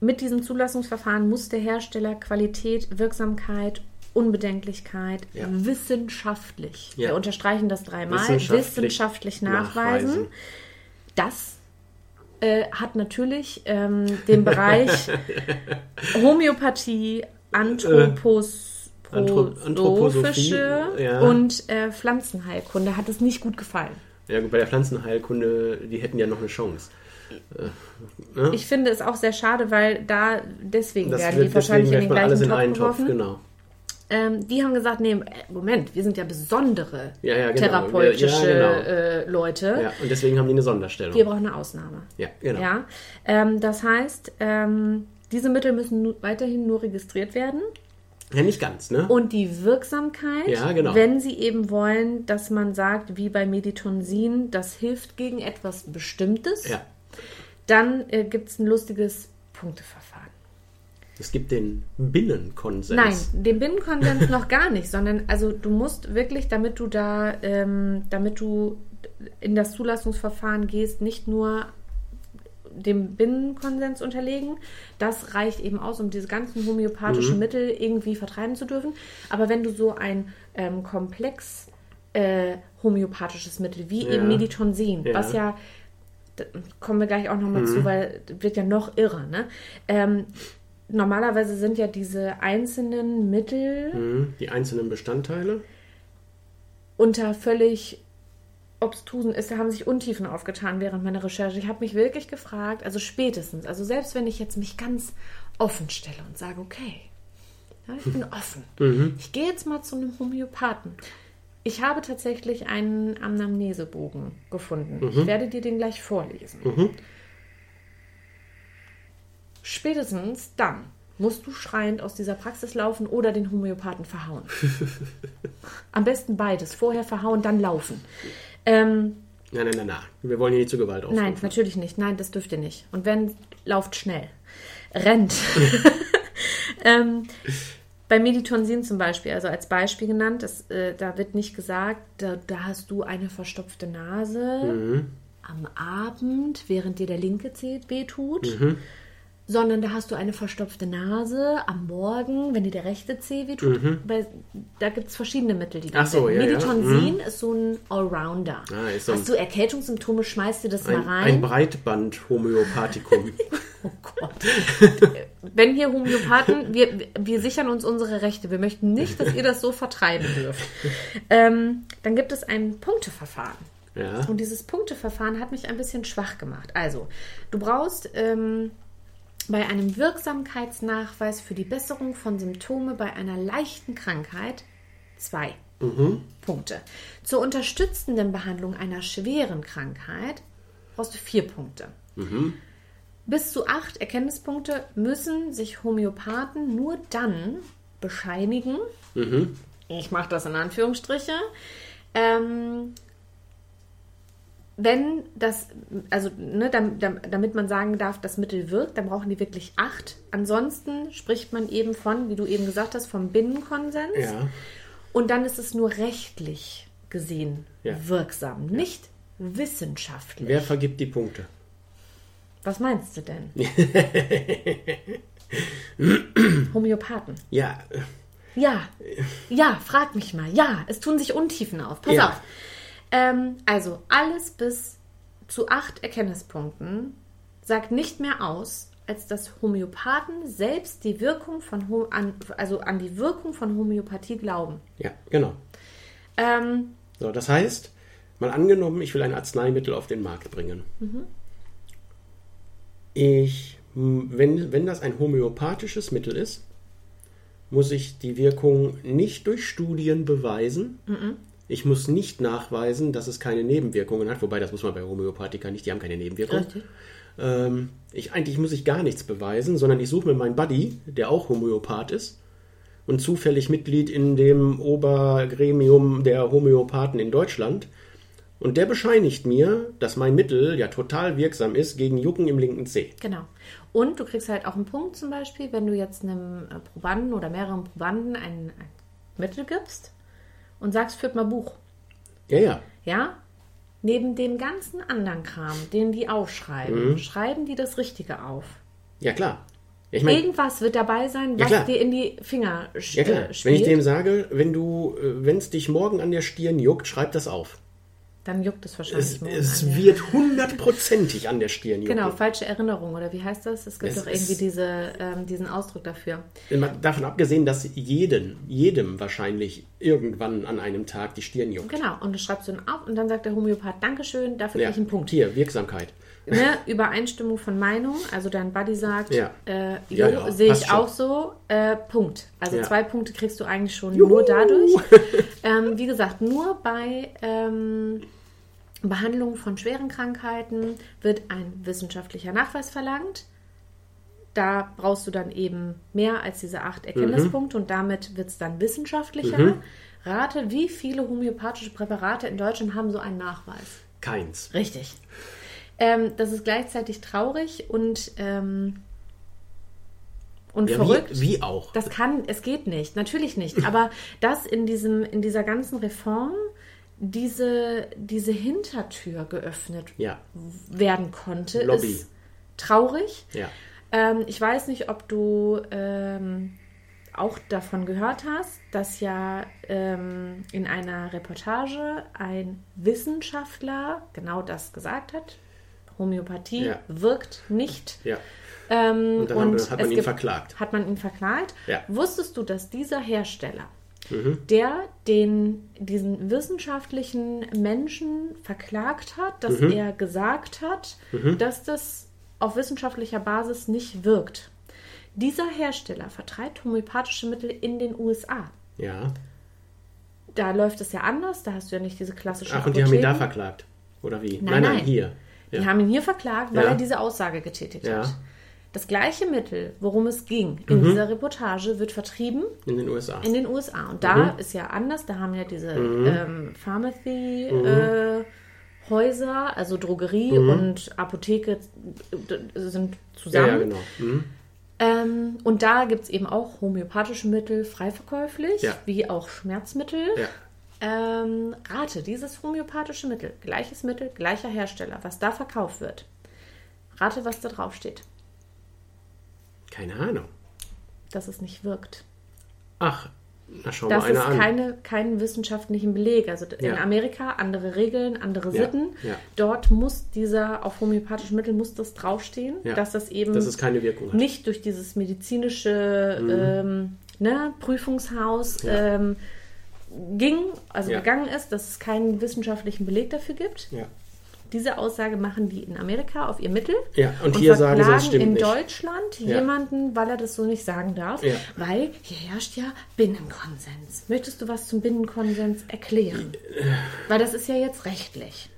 mit diesem Zulassungsverfahren muss der Hersteller Qualität, Wirksamkeit, Unbedenklichkeit Ja. wissenschaftlich, Ja. wir unterstreichen das dreimal, Wissenschaftlich wissenschaftlich, nachweisen. nachweisen. Das äh, hat natürlich ähm, den Bereich Homöopathie, Anthropos, Äh, Anthrop- Anthroposophische ja. und äh, Pflanzenheilkunde hat es nicht gut gefallen. Ja, gut, bei der Pflanzenheilkunde, die hätten ja noch eine Chance. Äh, ne? Ich finde es auch sehr schade, weil da deswegen Das werden die wahrscheinlich in den man alles gleichen in Topf einen Topf, geworfen. genau. Ähm, die haben gesagt, nee, äh, Moment, wir sind ja besondere Ja, ja, genau. therapeutische Ja, genau. äh, Leute. Ja, und deswegen haben die eine Sonderstellung. Wir brauchen eine Ausnahme. Ja, genau. Ja, ähm, das heißt, ähm, diese Mittel müssen nu weiterhin nur registriert werden Ja, nicht ganz, ne? und die Wirksamkeit, Ja, genau. wenn sie eben wollen, dass man sagt, wie bei Meditonsin, das hilft gegen etwas Bestimmtes, Ja. dann äh, gibt es ein lustiges Punkteverfahren. Es gibt den Binnenkonsens. Nein, den Binnenkonsens noch gar nicht, sondern also du musst wirklich, damit du da, ähm, damit du in das Zulassungsverfahren gehst, nicht nur dem Binnenkonsens unterlegen. Das reicht eben aus, um diese ganzen homöopathischen Mhm. Mittel irgendwie vertreiben zu dürfen. Aber wenn du so ein ähm, komplex äh, homöopathisches Mittel wie Ja. eben Meditonsin, Ja. was ja da kommen wir gleich auch nochmal Mhm. zu, weil wird ja noch irrer, ne? Ähm, normalerweise sind ja diese einzelnen Mittel Mhm, Die einzelnen Bestandteile. unter völlig obstrusen ist, da haben sich Untiefen aufgetan während meiner Recherche. Ich habe mich wirklich gefragt, also spätestens, also selbst wenn ich jetzt mich ganz offen stelle und sage, okay, ja, ich bin offen, ich gehe jetzt mal zu einem Homöopathen. Ich habe tatsächlich einen Anamnesebogen gefunden. Ich werde dir den gleich vorlesen. Spätestens dann musst du schreiend aus dieser Praxis laufen oder den Homöopathen verhauen. Am besten beides. Vorher verhauen, dann laufen. Ähm, Nein, nein, nein, nein. Wir wollen hier nicht zu Gewalt aufrufen. nein, natürlich nicht. Nein, das dürft ihr nicht. Und wenn, lauft schnell. Rennt. ähm, bei Meditonsin zum Beispiel, also als Beispiel genannt, das, äh, da wird nicht gesagt, da, da hast du eine verstopfte Nase am Abend, während dir der linke Zeh wehtut, sondern da hast du eine verstopfte Nase am Morgen, wenn dir der rechte Zeh wehtut. Weil da gibt es verschiedene Mittel, die Mhm. Ach so, ja, ja. Meditonsin ist so ein Allrounder. Ah, ist so ein- hast du Erkältungssymptome, schmeißt dir das Ein, mal ein rein. Breitband-Homöopathikum. Oh Gott. Wenn hier Homöopathen, wir, wir sichern uns unsere Rechte. Wir möchten nicht, dass ihr das so vertreiben dürft. Ähm, dann gibt es ein Punkteverfahren. ja. Und dieses Punkteverfahren hat mich ein bisschen schwach gemacht. Also, du brauchst ähm, bei einem Wirksamkeitsnachweis für die Besserung von Symptome bei einer leichten Krankheit zwei Punkte. Zur unterstützenden Behandlung einer schweren Krankheit brauchst du vier Punkte. Bis zu acht Erkenntnispunkte müssen sich Homöopathen nur dann bescheinigen, ich mache das in Anführungsstriche, ähm, wenn das, also ne, dam- dam- damit man sagen darf, das Mittel wirkt, dann brauchen die wirklich acht. Ansonsten spricht man eben von, wie du eben gesagt hast, vom Binnenkonsens. ja. Und dann ist es nur rechtlich gesehen Ja. wirksam, nicht wissenschaftlich. Wer vergibt die Punkte? Was meinst du denn? Homöopathen. Ja, Ja, ja, frag mich mal. Ja, es tun sich Untiefen auf. Pass Ja. auf. Ähm, also alles bis zu acht Erkenntnispunkten sagt nicht mehr aus, als dass Homöopathen selbst die Wirkung von Ho an, also an die Wirkung von Homöopathie glauben. ja, genau. Ähm, So, das heißt, mal angenommen, ich will ein Arzneimittel auf den Markt bringen. Ich, m, wenn, wenn das ein homöopathisches Mittel ist, muss ich die Wirkung nicht durch Studien beweisen. Ich muss nicht nachweisen, dass es keine Nebenwirkungen hat, wobei das muss man bei Homöopathika nicht, die haben keine Nebenwirkungen. Richtig. Ähm, ich, eigentlich muss ich gar nichts beweisen, sondern ich suche mir meinen Buddy, der auch Homöopath ist und zufällig Mitglied in dem Obergremium der Homöopathen in Deutschland. Und der bescheinigt mir, dass mein Mittel ja total wirksam ist gegen Jucken im linken Zeh. Genau. Und du kriegst halt auch einen Punkt zum Beispiel, wenn du jetzt einem Probanden oder mehreren Probanden ein, ein Mittel gibst und sagst, führt mal Buch. Ja, ja. Ja? Neben dem ganzen anderen Kram, den die aufschreiben, Mhm. schreiben die das Richtige auf. Ja, klar. Ich meine, Irgendwas wird dabei sein, Ja, was klar. dir in die Finger sch ja klar. äh, Wenn spielt. ich dem sage, wenn du, wenn es dich morgen an der Stirn juckt, schreib das auf. Dann juckt es wahrscheinlich Es, es wird hundertprozentig an der Stirn jucken. Genau, falsche Erinnerung, oder wie heißt das? Es gibt Es doch irgendwie diese, ähm, diesen Ausdruck dafür. Davon abgesehen, dass jeden, jedem wahrscheinlich irgendwann an einem Tag die Stirn juckt. Genau, und du schreibst du dann auf und dann sagt der Homöopath, Dankeschön, dafür Ja, krieg ich einen Punkt. Hier, Wirksamkeit. Ne, Übereinstimmung von Meinung, also dein Buddy sagt, Ja. äh, Ja, jo, ja, sehe ich schon. auch so, äh, Punkt. Also zwei Punkte kriegst du eigentlich schon Juhu. nur dadurch. ähm, wie gesagt, nur bei ähm, Behandlung von schweren Krankheiten wird ein wissenschaftlicher Nachweis verlangt. Da brauchst du dann eben mehr als diese acht Erkenntnispunkte und damit wird es dann wissenschaftlicher. Rate, wie viele homöopathische Präparate in Deutschland haben so einen Nachweis? Keins. Richtig. Ähm, das ist gleichzeitig traurig und, ähm, und Ja, verrückt. wie, wie auch. Das kann, es geht nicht, natürlich nicht. Aber dass in, diesem, in dieser ganzen Reform diese, diese Hintertür geöffnet ja, werden konnte, Lobby. ist traurig. ja. Ähm, ich weiß nicht, ob du ähm, auch davon gehört hast, dass ja ähm, in einer Reportage ein Wissenschaftler genau das gesagt hat. Homöopathie Ja. wirkt nicht. ja. Ähm, Und dann und hat man ihn gibt- verklagt. Hat man ihn verklagt? Ja. Wusstest du, dass dieser Hersteller, Mhm. der den, diesen wissenschaftlichen Menschen verklagt hat, dass Mhm. er gesagt hat, dass das auf wissenschaftlicher Basis nicht wirkt. Dieser Hersteller vertreibt homöopathische Mittel in den USA. Ja. Da läuft es ja anders, da hast du ja nicht diese klassischen Ach, und die haben ihn da Apotheken. verklagt. Oder wie? Nein, nein. hier. Die Ja. haben ihn hier verklagt, weil Ja. er diese Aussage getätigt Ja. hat. Das gleiche Mittel, worum es ging in Mhm. dieser Reportage, wird vertrieben In den USA. in den USA. Und da ist ja anders, da haben ja diese ähm, Pharmacy-Häuser, also Drogerie und Apotheke äh, sind zusammen. ja, genau. Mhm. ähm, und da gibt es eben auch homöopathische Mittel frei verkäuflich, Ja. wie auch Schmerzmittel. Ja. Ähm, rate, dieses homöopathische Mittel, gleiches Mittel, gleicher Hersteller, was da verkauft wird. Rate, was da drauf steht, Keine Ahnung. dass es nicht wirkt. Ach, na schau Das mal ist einer an. keine, keinen wissenschaftlichen Beleg. Also in Ja. Amerika andere Regeln, andere Ja, Sitten. ja. Dort muss dieser, auf homöopathischen Mitteln muss das draufstehen, Ja. dass das eben Dass es keine Wirkung hat. nicht durch dieses medizinische ähm, ne, Prüfungshaus Ja. ähm, ging, also Ja. gegangen ist, dass es keinen wissenschaftlichen Beleg dafür gibt. Ja. Diese Aussage machen die in Amerika auf ihr Mittel. Ja, und hier sagen sie, das stimmt in nicht. Deutschland Ja. jemanden, weil er das so nicht sagen darf, Ja. weil hier herrscht ja Binnenkonsens. Möchtest du was zum Binnenkonsens erklären? Weil das ist ja jetzt rechtlich.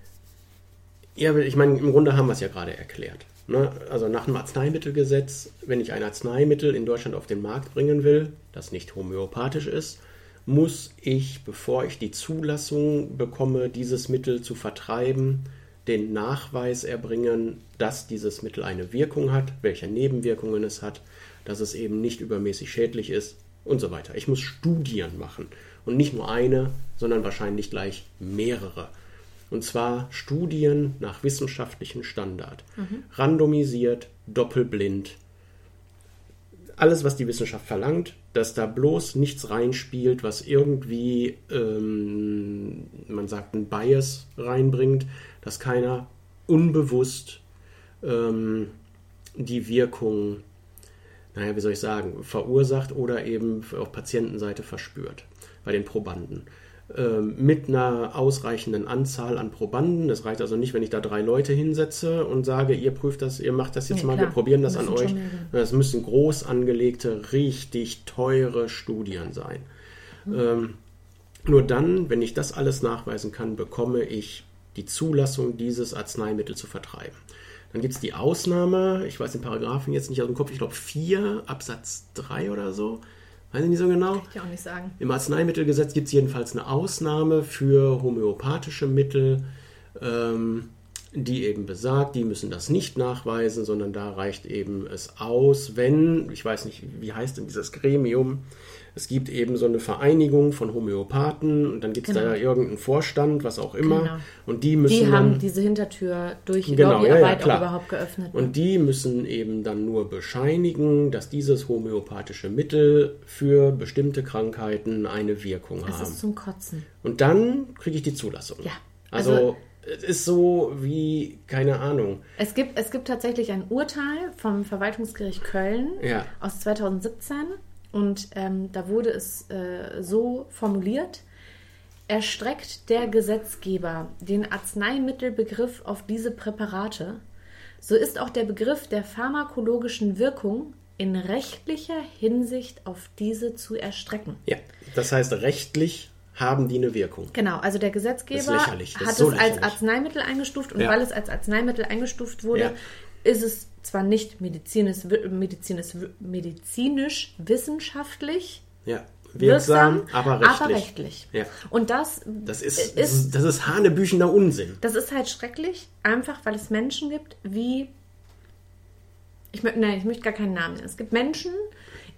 Ja, ich meine, im Grunde haben wir es ja gerade erklärt. Ne? Also nach dem Arzneimittelgesetz, wenn ich ein Arzneimittel in Deutschland auf den Markt bringen will, das nicht homöopathisch ist, muss ich, bevor ich die Zulassung bekomme, dieses Mittel zu vertreiben, den Nachweis erbringen, dass dieses Mittel eine Wirkung hat, welche Nebenwirkungen es hat, dass es eben nicht übermäßig schädlich ist und so weiter. Ich muss Studien machen und nicht nur eine, sondern wahrscheinlich gleich mehrere. Und zwar Studien nach wissenschaftlichem Standard. Randomisiert, doppelblind. Alles, was die Wissenschaft verlangt, dass da bloß nichts reinspielt, was irgendwie, ähm, man sagt, ein Bias reinbringt, dass keiner unbewusst ähm, die Wirkung, naja, wie soll ich sagen, verursacht oder eben auf Patientenseite verspürt bei den Probanden mit einer ausreichenden Anzahl an Probanden. Das reicht also nicht, wenn ich da drei Leute hinsetze und sage, ihr prüft das, ihr macht das jetzt Nee, mal, klar. wir probieren das an euch. Das müssen groß angelegte, richtig teure Studien sein. Ähm, nur dann, wenn ich das alles nachweisen kann, bekomme ich die Zulassung, dieses Arzneimittel zu vertreiben. Dann gibt es die Ausnahme, ich weiß den Paragraphen jetzt nicht aus dem Kopf, ich glaube 4 Absatz 3 oder so. Weiß ich nicht so genau. Kann ich auch nicht sagen. Im Arzneimittelgesetz gibt es jedenfalls eine Ausnahme für homöopathische Mittel, ähm, die eben besagt, die müssen das nicht nachweisen, sondern da reicht eben es aus, wenn, ich weiß nicht, wie heißt denn dieses Gremium, es gibt eben so eine Vereinigung von Homöopathen und dann gibt es Genau. da irgendeinen Vorstand, was auch immer, Genau. und die müssen Die dann, haben diese Hintertür durch Genau, Lobbyarbeit ja, ja, überhaupt geöffnet. Und die müssen eben dann nur bescheinigen, dass dieses homöopathische Mittel für bestimmte Krankheiten eine Wirkung es haben. ist zum Kotzen. Und dann kriege ich die Zulassung. Ja, Also, also- es ist so wie, keine Ahnung. Es gibt, es gibt tatsächlich ein Urteil vom Verwaltungsgericht Köln Ja. aus 2017 und ähm, da wurde es äh, so formuliert, erstreckt der Gesetzgeber den Arzneimittelbegriff auf diese Präparate, so ist auch der Begriff der pharmakologischen Wirkung in rechtlicher Hinsicht auf diese zu erstrecken. Ja, das heißt, rechtlich haben die eine Wirkung. Genau, also der Gesetzgeber hat ist so es als. Arzneimittel eingestuft und Ja. weil es als Arzneimittel eingestuft wurde, Ja. ist es zwar nicht medizinisch, medizinisch, medizinisch wissenschaftlich Ja, wirksam, wirksam, aber rechtlich. aber rechtlich. Ja. Und das Das ist, Ist- das ist, hanebüchener Unsinn. Das ist halt schrecklich, einfach weil es Menschen gibt, wie. Ich, nein, ich möchte gar keinen Namen nennen. Es gibt Menschen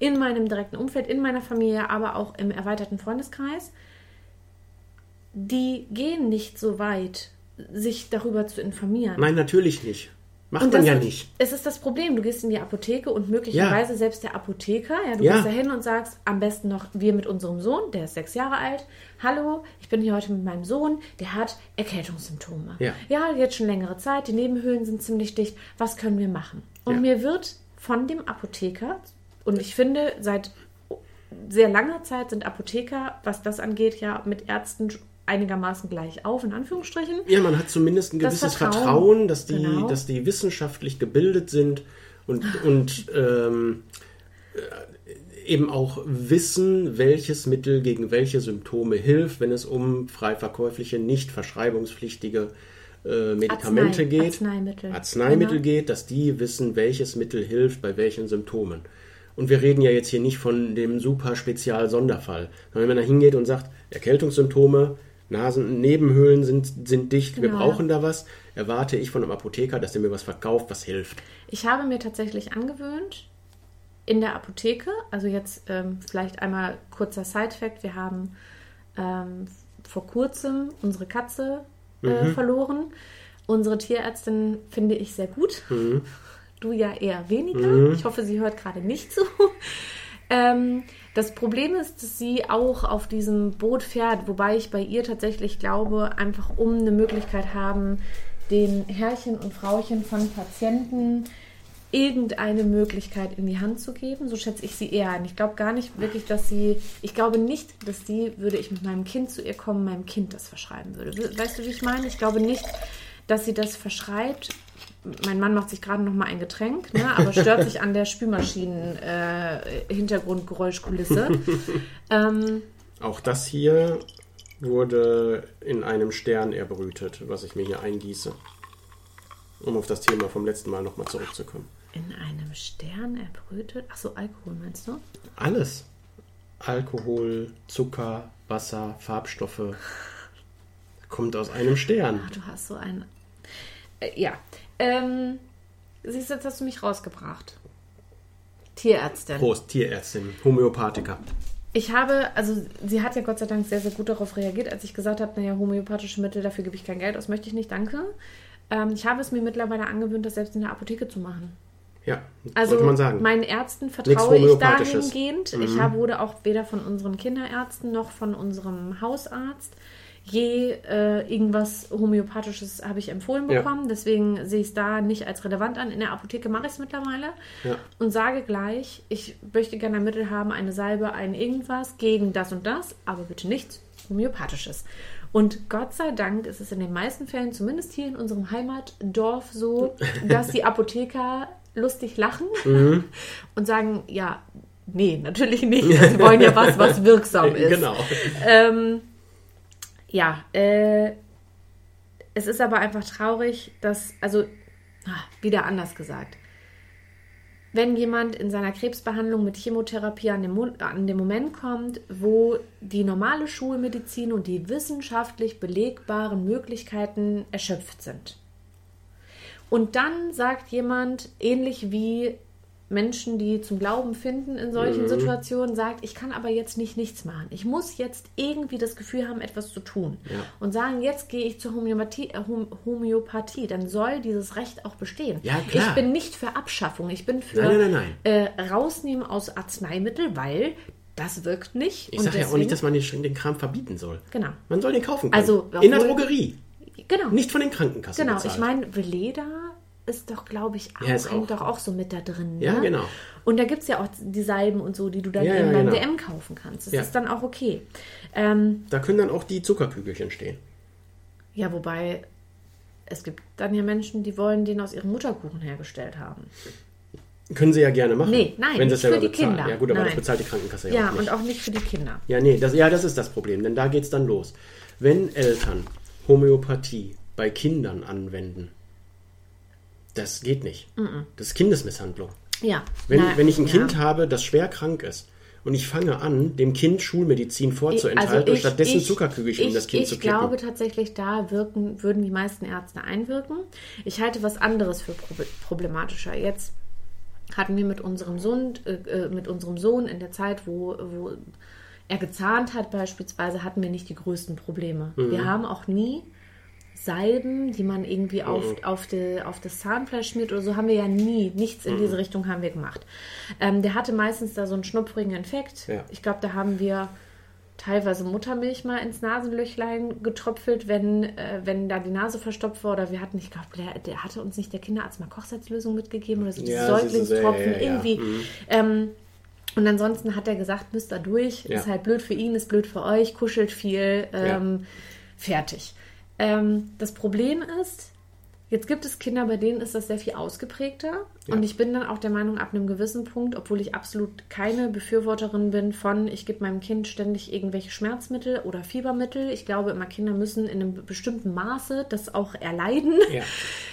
in meinem direkten Umfeld, in meiner Familie, aber auch im erweiterten Freundeskreis, die gehen nicht so weit, sich darüber zu informieren. Nein, natürlich nicht. Macht Und man das ja ist, nicht. Es ist das Problem. Du gehst in die Apotheke und möglicherweise selbst der Apotheker, ja, du Ja. gehst da hin und sagst, am besten noch wir mit unserem Sohn, der ist sechs Jahre alt. Hallo, ich bin hier heute mit meinem Sohn, der hat Erkältungssymptome. Ja. ja, jetzt schon längere Zeit, die Nebenhöhlen sind ziemlich dicht. Was können wir machen? Und Ja. mir wird von dem Apotheker, und ich finde, seit sehr langer Zeit sind Apotheker, was das angeht, ja mit Ärzten einigermaßen gleich auf, in Anführungsstrichen. Ja, man hat zumindest ein gewisses Vertrauen. Vertrauen, dass, die, Genau. dass die wissenschaftlich gebildet sind und, und ähm, äh, eben auch wissen, welches Mittel gegen welche Symptome hilft, wenn es um frei verkäufliche, nicht verschreibungspflichtige äh, Medikamente Arznei- geht. Arzneimittel. Arzneimittel Genau. geht, dass die wissen, welches Mittel hilft bei welchen Symptomen. Und wir reden ja jetzt hier nicht von dem super Spezial-Sonderfall. Wenn man da hingeht und sagt, Erkältungssymptome, Nasen, Nebenhöhlen sind, sind dicht, wir Genau. brauchen da was, erwarte ich von einem Apotheker, dass der mir was verkauft, was hilft. Ich habe mir tatsächlich angewöhnt, in der Apotheke, also jetzt ähm, vielleicht einmal kurzer Side-Fact, wir haben ähm, vor kurzem unsere Katze äh, verloren. Unsere Tierärztin finde ich sehr gut. Du ja eher weniger. Ich hoffe, sie hört gerade nicht zu. Ähm, das Problem ist, dass sie auch auf diesem Boot fährt, wobei ich bei ihr tatsächlich glaube, einfach um eine Möglichkeit haben, den Herrchen und Frauchen von Patienten irgendeine Möglichkeit in die Hand zu geben. So schätze ich sie eher ein. Ich glaube gar nicht wirklich, dass sie, ich glaube nicht, dass sie, würde ich mit meinem Kind zu ihr kommen, meinem Kind das verschreiben würde. We- Weißt du, wie ich meine? Ich glaube nicht, dass sie das verschreibt. Mein Mann macht sich gerade noch mal ein Getränk, ne, aber stört sich an der Spülmaschinen-Hintergrundgeräuschkulisse. ähm, Auch das hier wurde in einem Stern erbrütet, was ich mir hier eingieße. Um auf das Thema vom letzten Mal nochmal zurückzukommen. in einem Stern erbrütet. Ach so, Alkohol meinst du? Alles. Alkohol, Zucker, Wasser, Farbstoffe. Kommt aus einem Stern. Ach, du hast so ein. Äh, ja. Ähm, siehst du, jetzt hast du mich rausgebracht. Tierärztin. Prost, Tierärztin, Homöopathiker. Ich habe, also sie hat ja Gott sei Dank sehr, sehr gut darauf reagiert, als ich gesagt habe, naja, homöopathische Mittel, dafür gebe ich kein Geld aus, möchte ich nicht, danke. Ähm, ich habe es mir mittlerweile angewöhnt, das selbst in der Apotheke zu machen. Ja, Also sollte man sagen. meinen Ärzten vertraue ich dahingehend. Ich habe, wurde auch weder von unseren Kinderärzten noch von unserem Hausarzt je äh, irgendwas Homöopathisches habe ich empfohlen Ja. bekommen. Deswegen sehe ich es da nicht als relevant an. In der Apotheke mache ich es mittlerweile Ja. und sage gleich, ich möchte gerne ein Mittel haben, eine Salbe, ein irgendwas gegen das und das, aber bitte nichts Homöopathisches. Und Gott sei Dank ist es in den meisten Fällen, zumindest hier in unserem Heimatdorf, so, dass die Apotheker lustig lachen und sagen, ja, nee, natürlich nicht. Sie wollen ja was, was wirksam ist. Genau. Ähm, ja, äh, es ist aber einfach traurig, dass, also, ah, wieder anders gesagt. Wenn jemand in seiner Krebsbehandlung mit Chemotherapie an Mo- an dem Moment kommt, wo die normale Schulmedizin und die wissenschaftlich belegbaren Möglichkeiten erschöpft sind. Und dann sagt jemand, ähnlich wie Menschen, die zum Glauben finden in solchen Situationen, sagt, ich kann aber jetzt nicht nichts machen. Ich muss jetzt irgendwie das Gefühl haben, etwas zu tun. Ja. Und sagen, jetzt gehe ich zur Homöopathie, äh, Hom- Homöopathie. Dann soll dieses Recht auch bestehen. Ja. Ich bin nicht für Abschaffung. Ich bin für Nein, nein, nein, Äh, rausnehmen aus Arzneimittel, weil das wirkt nicht. Ich sage ja auch nicht, dass man den, den Kram verbieten soll. Genau. Man soll den kaufen können. Also, in der obwohl- Drogerie. Genau. Nicht von den Krankenkassen Genau, bezahlt. ich meine, Veleda ist doch, glaube ich, auch, Ja, hängt auch- doch auch so mit da drin. Ne? Ja, genau. Und da gibt es ja auch die Salben und so, die du dann Ja, eben ja, beim genau. DM kaufen kannst. Das ist dann auch okay. Ähm, Da können dann auch die Zuckerkügelchen stehen. ja, wobei, es gibt dann ja Menschen, die wollen den aus ihrem Mutterkuchen hergestellt haben. Können sie ja gerne machen. Nee, nein, wenn sie nicht für die bezahlen. Kinder. Ja gut, aber Nein. das bezahlt die Krankenkasse ja, Ja, auch nicht. und auch nicht für die Kinder. Ja, nee, das, ja, das ist das Problem, denn da geht es dann los. Wenn Eltern Homöopathie bei Kindern anwenden, das geht nicht. Das ist Kindesmisshandlung. Ja. Wenn, na, wenn ich ein ja. Kind habe, das schwer krank ist und ich fange an, dem Kind Schulmedizin vorzuenthalten Also und ich- stattdessen ich- Zuckerkügelchen in ich, das Kind ich zu kippen. glaube tatsächlich, da wirken, würden die meisten Ärzte einwirken. Ich halte was anderes für prob- problematischer. Jetzt hatten wir mit unserem Sohn, äh, äh, mit unserem Sohn in der Zeit, wo, wo er gezahnt hat beispielsweise, hatten wir nicht die größten Probleme. Mhm. Wir haben auch nie Salben, die man irgendwie auf, Mhm. auf, die, auf das Zahnfleisch schmiert oder so, haben wir ja nie. Nichts Mhm. in diese Richtung haben wir gemacht. Ähm, der hatte meistens da so einen schnupfrigen Infekt. Ja. Ich glaube, da haben wir teilweise Muttermilch mal ins Nasenlöchlein getröpfelt, wenn, äh, wenn da die Nase verstopft war. Oder wir hatten, ich glaube, der, der hatte uns nicht der Kinderarzt mal Kochsalzlösung mitgegeben oder so Ja, Säuglingstropfen ja, irgendwie. Mhm. Ähm, und ansonsten hat er gesagt, müsst da durch. Ist halt blöd für ihn, ist blöd für euch, kuschelt viel, ähm, fertig. Ähm, das Problem ist, jetzt gibt es Kinder, bei denen ist das sehr viel ausgeprägter. Ja. Und ich bin dann auch der Meinung, ab einem gewissen Punkt, obwohl ich absolut keine Befürworterin bin von, ich gebe meinem Kind ständig irgendwelche Schmerzmittel oder Fiebermittel. Ich glaube immer, Kinder müssen in einem bestimmten Maße das auch erleiden. Ja.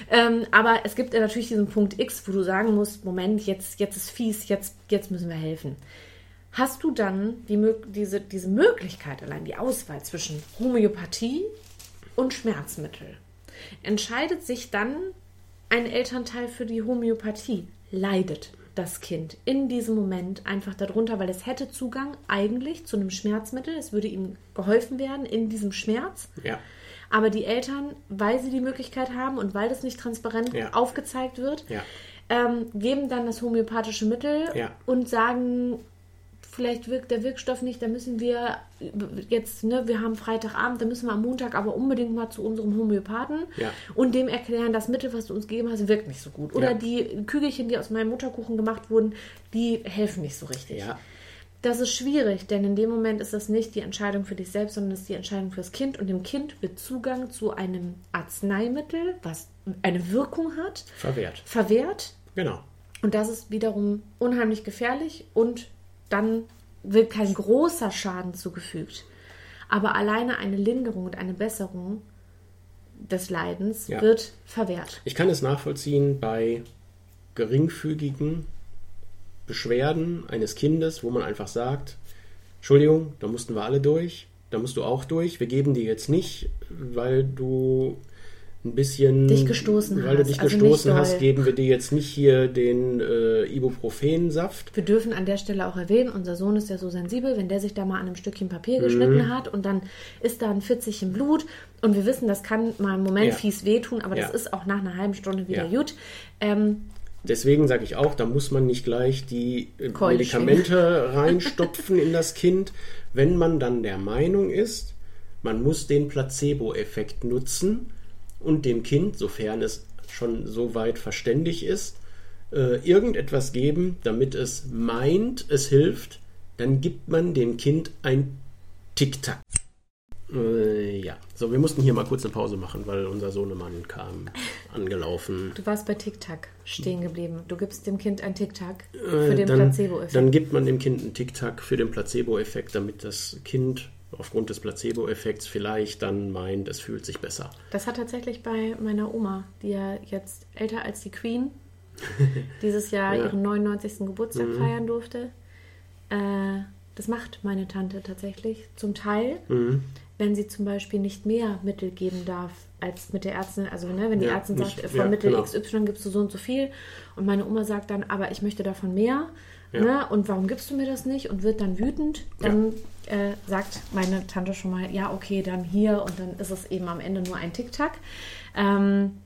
Ähm, aber es gibt ja natürlich diesen Punkt X, wo du sagen musst, Moment, jetzt, jetzt ist fies, jetzt, jetzt müssen wir helfen. Hast du dann die, diese, diese Möglichkeit, allein die Auswahl zwischen Homöopathie und Schmerzmittel? Entscheidet sich dann ein Elternteil für die Homöopathie? Leidet das Kind in diesem Moment einfach darunter, weil es hätte Zugang eigentlich zu einem Schmerzmittel, es würde ihm geholfen werden in diesem Schmerz. Ja. Aber die Eltern, weil sie die Möglichkeit haben und weil das nicht transparent Ja. aufgezeigt wird, Ja. ähm, geben dann das homöopathische Mittel und sagen, vielleicht wirkt der Wirkstoff nicht, da müssen wir jetzt, ne, wir haben Freitagabend, da müssen wir am Montag aber unbedingt mal zu unserem Homöopathen Ja. und dem erklären, das Mittel, was du uns gegeben hast, wirkt nicht so gut. Oder Ja. die Kügelchen, die aus meinem Mutterkuchen gemacht wurden, die helfen nicht so richtig. Ja. Das ist schwierig, denn in dem Moment ist das nicht die Entscheidung für dich selbst, sondern es ist die Entscheidung für das Kind. Und dem Kind wird Zugang zu einem Arzneimittel, was eine Wirkung hat, Verwehrt. verwehrt. Genau. Und das ist wiederum unheimlich gefährlich und dann wird kein großer Schaden zugefügt. Aber alleine eine Linderung und eine Besserung des Leidens Ja. wird verwehrt. Ich kann es nachvollziehen bei geringfügigen Beschwerden eines Kindes, wo man einfach sagt, Entschuldigung, da mussten wir alle durch, da musst du auch durch. Wir geben dir jetzt nicht, weil du ein bisschen Dich gestoßen weil du dich also gestoßen hast, doll. geben wir dir jetzt nicht hier den äh, Ibuprofensaft. Wir dürfen an der Stelle auch erwähnen, unser Sohn ist ja so sensibel, wenn der sich da mal an einem Stückchen Mhm. Papier geschnitten hat und dann ist da ein Fitzchen Blut und wir wissen, das kann mal im Moment Ja. fies wehtun, aber das Ja. ist auch nach einer halben Stunde wieder Ja. gut. Ähm, Deswegen sage ich auch, da muss man nicht gleich die äh, Keulchen. Medikamente reinstopfen in das Kind. Wenn man dann der Meinung ist, man muss den Placebo-Effekt nutzen und dem Kind, sofern es schon so weit verständig ist, äh, irgendetwas geben, damit es meint, es hilft, dann gibt man dem Kind ein Tic-Tac. Äh, ja, so, wir mussten hier mal kurz eine Pause machen, weil unser Sohnemann kam angelaufen. du warst bei Tic-Tac stehen geblieben. Du gibst dem Kind ein Tic-Tac Äh, für den dann, Placebo-Effekt. Dann gibt man dem Kind einen Tic-Tac für den Placebo-Effekt, damit das Kind aufgrund des Placebo-Effekts vielleicht dann meint, es fühlt sich besser. Das hat tatsächlich bei meiner Oma, die ja jetzt älter als die Queen, dieses Jahr Ja. Mhm. ihren 99. Geburtstag feiern durfte. Äh, das macht meine Tante tatsächlich zum Teil, Mhm. wenn sie zum Beispiel nicht mehr Mittel geben darf als mit der Ärztin. Also ne, wenn die Ja, Ärztin nicht- sagt, äh, von ja, Mittel genau. XY gibst du so und so viel und meine Oma sagt dann, aber ich möchte davon mehr. Ja. Ne? Und warum gibst du mir das nicht? Und wird dann wütend. Dann äh, sagt meine Tante schon mal, ja, okay, dann hier und dann ist es eben am Ende nur ein Tic-Tac. Ähm,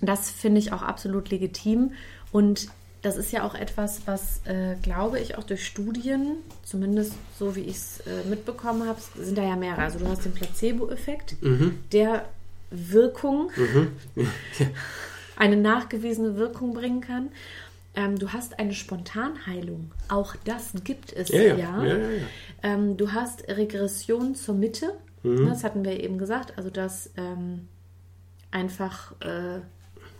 das finde ich auch absolut legitim. Und das ist ja auch etwas, was, äh, glaube ich, auch durch Studien, zumindest so wie ich es äh, mitbekommen habe, sind da ja mehrere. Also du hast den Placebo-Effekt, der Wirkung, eine nachgewiesene Wirkung bringen kann. Ähm, du hast eine Spontanheilung. Auch das gibt es Ja, ja. ja. ja. Ähm, du hast Regression zur Mitte. Mhm. Das hatten wir eben gesagt. Also, dass ähm, einfach äh,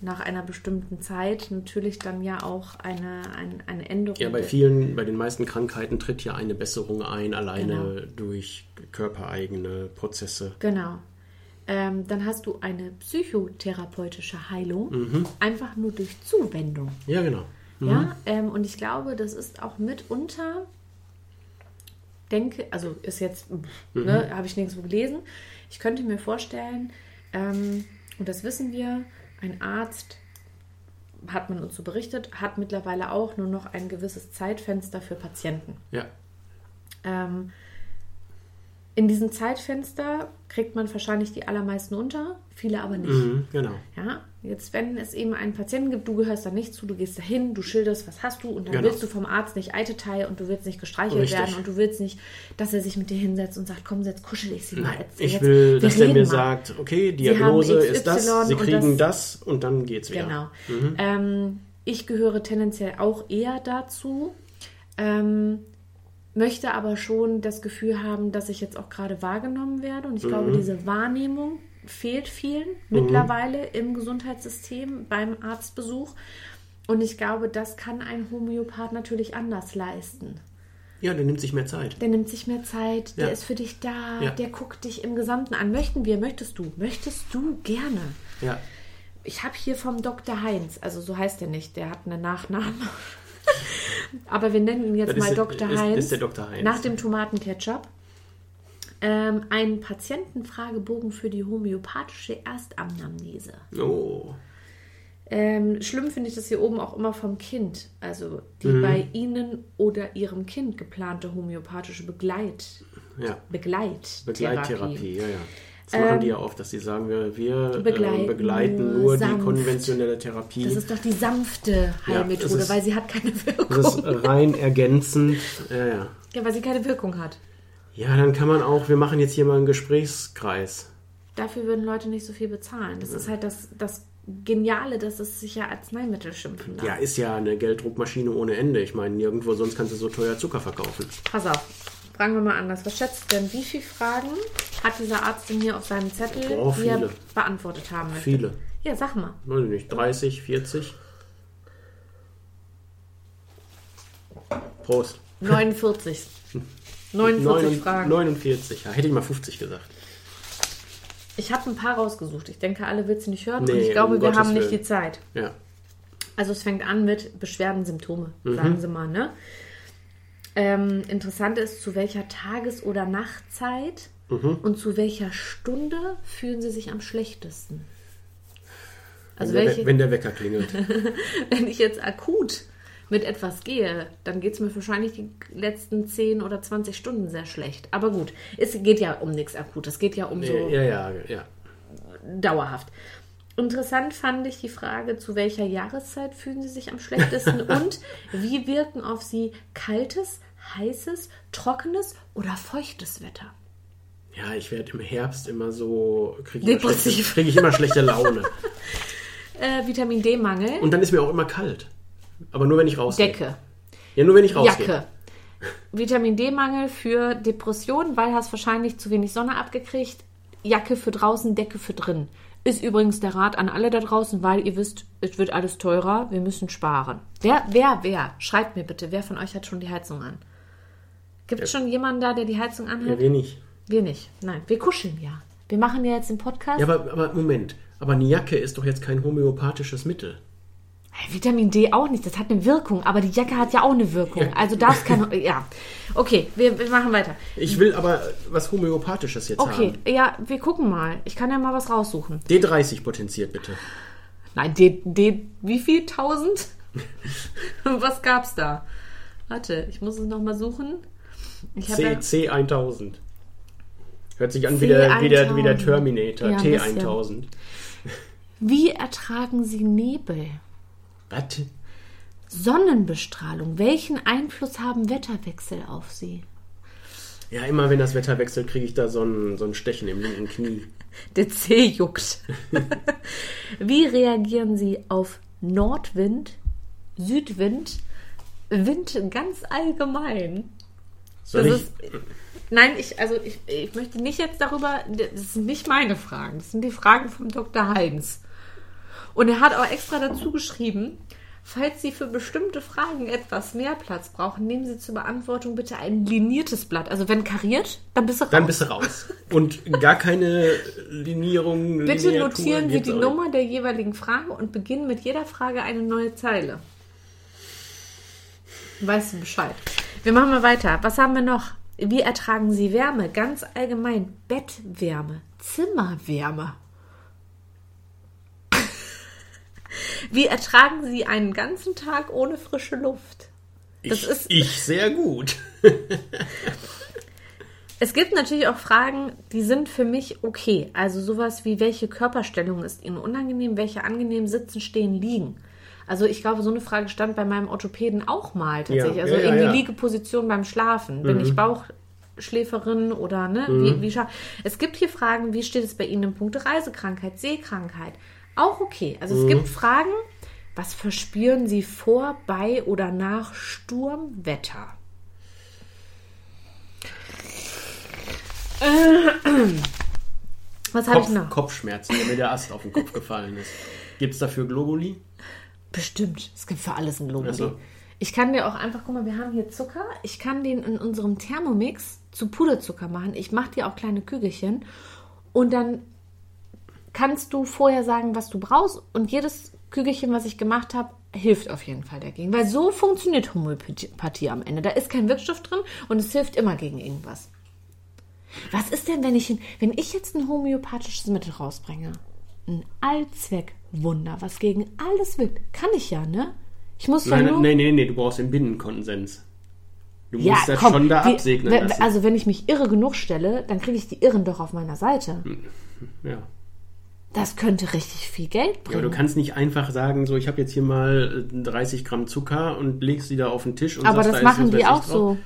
nach einer bestimmten Zeit natürlich dann ja auch eine, eine, eine Änderung. Ja, bei vielen, bei den meisten Krankheiten tritt ja eine Besserung ein, alleine genau. durch körpereigene Prozesse. Genau. Ähm, dann hast du eine psychotherapeutische Heilung, mhm. einfach nur durch Zuwendung. Ja, genau. Mhm. Ja, ähm, und ich glaube, das ist auch mitunter, denke, also ist jetzt, mhm. ne, habe ich nirgendwo gelesen. Ich könnte mir vorstellen, ähm, und das wissen wir, ein Arzt, hat man uns so berichtet, hat mittlerweile auch nur noch ein gewisses Zeitfenster für Patienten. Ja. Ähm, in diesem Zeitfenster kriegt man wahrscheinlich die allermeisten unter, viele aber nicht. Mhm, genau. Ja, jetzt wenn es eben einen Patienten gibt, du gehörst da nicht zu, du gehst dahin, du schilderst, was hast du und dann genau. willst du vom Arzt nicht Eiteteil und du willst nicht gestreichelt Richtig. werden und du willst nicht, dass er sich mit dir hinsetzt und sagt, komm, jetzt kuschel ich sie mal. Jetzt, ich will, dass er mir mal. sagt, okay, Diagnose ist das, sie kriegen das, das, und dann geht's wieder. Genau. Mhm. Ähm, ich gehöre tendenziell auch eher dazu. Ähm, möchte aber schon das Gefühl haben, dass ich jetzt auch gerade wahrgenommen werde. Und ich mhm. glaube, diese Wahrnehmung fehlt vielen mhm. mittlerweile im Gesundheitssystem beim Arztbesuch. Und ich glaube, das kann ein Homöopath natürlich anders leisten. Ja, der nimmt sich mehr Zeit. Der nimmt sich mehr Zeit, der ist für dich da, ja. der guckt dich im Gesamten an. Möchten wir, möchtest du, möchtest du gerne. Ja. Ich habe hier vom Dr. Heinz, also so heißt er nicht, der hat einen Nachnamen. Aber wir nennen ihn jetzt das mal Dr. Ist, Heinz. Ist der Dr. Heinz. Nach dem Tomatenketchup. Ähm, einen Patientenfragebogen für die homöopathische Erstamnamnese. Oh. Ähm, schlimm finde ich das hier oben auch immer vom Kind. Also die mhm. bei Ihnen oder Ihrem Kind geplante homöopathische Begleit, ja. Begleittherapie. Begleittherapie, ja, ja. Das machen die ja oft, dass sie sagen, wir, wir begleiten, äh, begleiten nur sanft. die konventionelle Therapie. Das ist doch die sanfte Heilmethode, ja, weil sie hat keine Wirkung. Das ist rein ergänzend. Ja, ja. ja, weil sie keine Wirkung hat. Ja, dann kann man auch, wir machen jetzt hier mal einen Gesprächskreis. Dafür würden Leute nicht so viel bezahlen. Das ja. ist halt das, das Geniale, dass es sich ja Arzneimittel schimpfen darf. Ja, ist ja eine Gelddruckmaschine ohne Ende. Ich meine, nirgendwo sonst kannst du so teuer Zucker verkaufen. Pass auf, fragen wir mal anders. Was schätzt denn, wie viele Fragen hat dieser Arzt denn hier auf seinem Zettel, oh, die er beantwortet haben möchte? Viele. Ja, sag mal. Weiß nicht, 30, 40? Prost. 49. 49 Fragen. 49, ja, hätte ich mal 50 gesagt. Ich habe ein paar rausgesucht. Ich denke, alle willst du nicht hören. Nee, und ich glaube, um wir Gottes haben nicht Willen. die Zeit. Ja. Also es fängt an mit Beschwerden, Symptome, mhm. sagen Sie mal, ne? Ähm, interessant ist, zu welcher Tages- oder Nachtzeit mhm. und zu welcher Stunde fühlen Sie sich am schlechtesten? Also wenn, welche, der, wenn der Wecker klingelt. wenn ich jetzt akut mit etwas gehe, dann geht es mir wahrscheinlich die letzten 10 oder 20 Stunden sehr schlecht. Aber gut, es geht ja um nichts akut. Es geht ja um so ja, ja, ja. dauerhaft. Interessant fand ich die Frage, zu welcher Jahreszeit fühlen Sie sich am schlechtesten und wie wirken auf Sie kaltes, heißes, trockenes oder feuchtes Wetter? Ja, ich werde im Herbst immer so, kriege ich, krieg ich, immer schlechte Laune. äh, Vitamin D-Mangel. Und dann ist mir auch immer kalt. Aber nur wenn ich rausgehe. Decke. Ja, nur wenn ich rausgehe. Jacke. Vitamin D-Mangel für Depressionen, weil du hast wahrscheinlich zu wenig Sonne abgekriegt. Jacke für draußen, Decke für drin. Ist übrigens der Rat an alle da draußen, weil ihr wisst, es wird alles teurer, wir müssen sparen. Wer, wer, wer? Schreibt mir bitte, wer von euch hat schon die Heizung an? Gibt es ja. schon jemanden da, der die Heizung anhat? Ja, wir nicht. Wir nicht. Nein, wir kuscheln ja. Wir machen ja jetzt den Podcast. Ja, aber, aber Moment. Aber eine Jacke ist doch jetzt kein homöopathisches Mittel. Vitamin D auch nicht, das hat eine Wirkung, aber die Jacke hat ja auch eine Wirkung. Also darf kann ja. Okay, wir, wir, machen weiter. Ich will aber was Homöopathisches jetzt okay. haben. Okay, ja, wir gucken mal. Ich kann ja mal was raussuchen. D30 potenziert bitte. Nein, D, D wie viel? 1000? was gab's da? Warte, ich muss es nochmal suchen. Ich C, ja C1000. Hört sich an wie der, wie der, wie der Terminator. Ja, T1000. Wie ertragen Sie Nebel? Was? Sonnenbestrahlung. Welchen Einfluss haben Wetterwechsel auf Sie? Ja, immer wenn das Wetter wechselt, kriege ich da so ein, so ein Stechen im linken Knie. Der Zeh juckt. Wie reagieren Sie auf Nordwind, Südwind, Wind ganz allgemein? Soll ich, Nein, ich, also ich, ich möchte nicht jetzt darüber, das sind nicht meine Fragen, das sind die Fragen vom Dr. Heinz. Und er hat auch extra dazu geschrieben, falls Sie für bestimmte Fragen etwas mehr Platz brauchen, nehmen Sie zur Beantwortung bitte ein liniertes Blatt. Also wenn kariert, dann bist du raus. Dann bist du raus. Und gar keine Linierung. Bitte Lineatur notieren Sie die auch. Nummer der jeweiligen Frage und beginnen mit jeder Frage eine neue Zeile. Weißt du Bescheid? Wir machen mal weiter. Was haben wir noch? Wie ertragen Sie Wärme? Ganz allgemein. Bettwärme. Zimmerwärme. Wie ertragen Sie einen ganzen Tag ohne frische Luft? Das ich, ist- ich sehr gut. Es gibt natürlich auch Fragen, die sind für mich okay. Also sowas wie, welche Körperstellung ist Ihnen unangenehm, welche angenehm sitzen, stehen, liegen. Also ich glaube, so eine Frage stand bei meinem Orthopäden auch mal tatsächlich. Ja, also ja, die ja. Liegeposition beim Schlafen. Bin ich Bauchschläferin oder ne? Wie, wie scha- es gibt hier Fragen, wie steht es bei Ihnen im Punkt Reisekrankheit, Sehkrankheit? Auch okay. Also es gibt Fragen, was verspüren Sie vor, bei oder nach Sturmwetter? Was habe ich noch? Kopfschmerzen, wenn mir der Ast auf den Kopf gefallen ist. Gibt es dafür Globuli? Bestimmt. Es gibt für alles ein Globuli. Ach so. Ich kann dir auch einfach, guck mal, wir haben hier Zucker. Ich kann den in unserem Thermomix zu Puderzucker machen. Ich mache dir auch kleine Kügelchen. Und dann kannst du vorher sagen, was du brauchst. Und jedes Kügelchen, was ich gemacht habe, hilft auf jeden Fall dagegen. Weil so funktioniert Homöopathie am Ende. Da ist kein Wirkstoff drin und es hilft immer gegen irgendwas. Was ist denn, wenn ich, wenn ich jetzt ein homöopathisches Mittel rausbringe? Ein Allzweckwunder, was gegen alles wirkt. Kann ich ja, ne? Ich muss Nein, nur... nein, nein, nee, du brauchst den Binnenkonsens. Du ja, musst das komm, schon da absegnen wenn- lassen. Also wenn ich mich irre genug stelle, dann kriege ich die Irren doch auf meiner Seite. ja. Das könnte richtig viel Geld Ja, aber bringen. du kannst nicht einfach sagen, so ich habe jetzt hier mal äh, 30 Gramm Zucker und legst die da auf den Tisch und aber sagst, das da machen die ich auch drauf. so.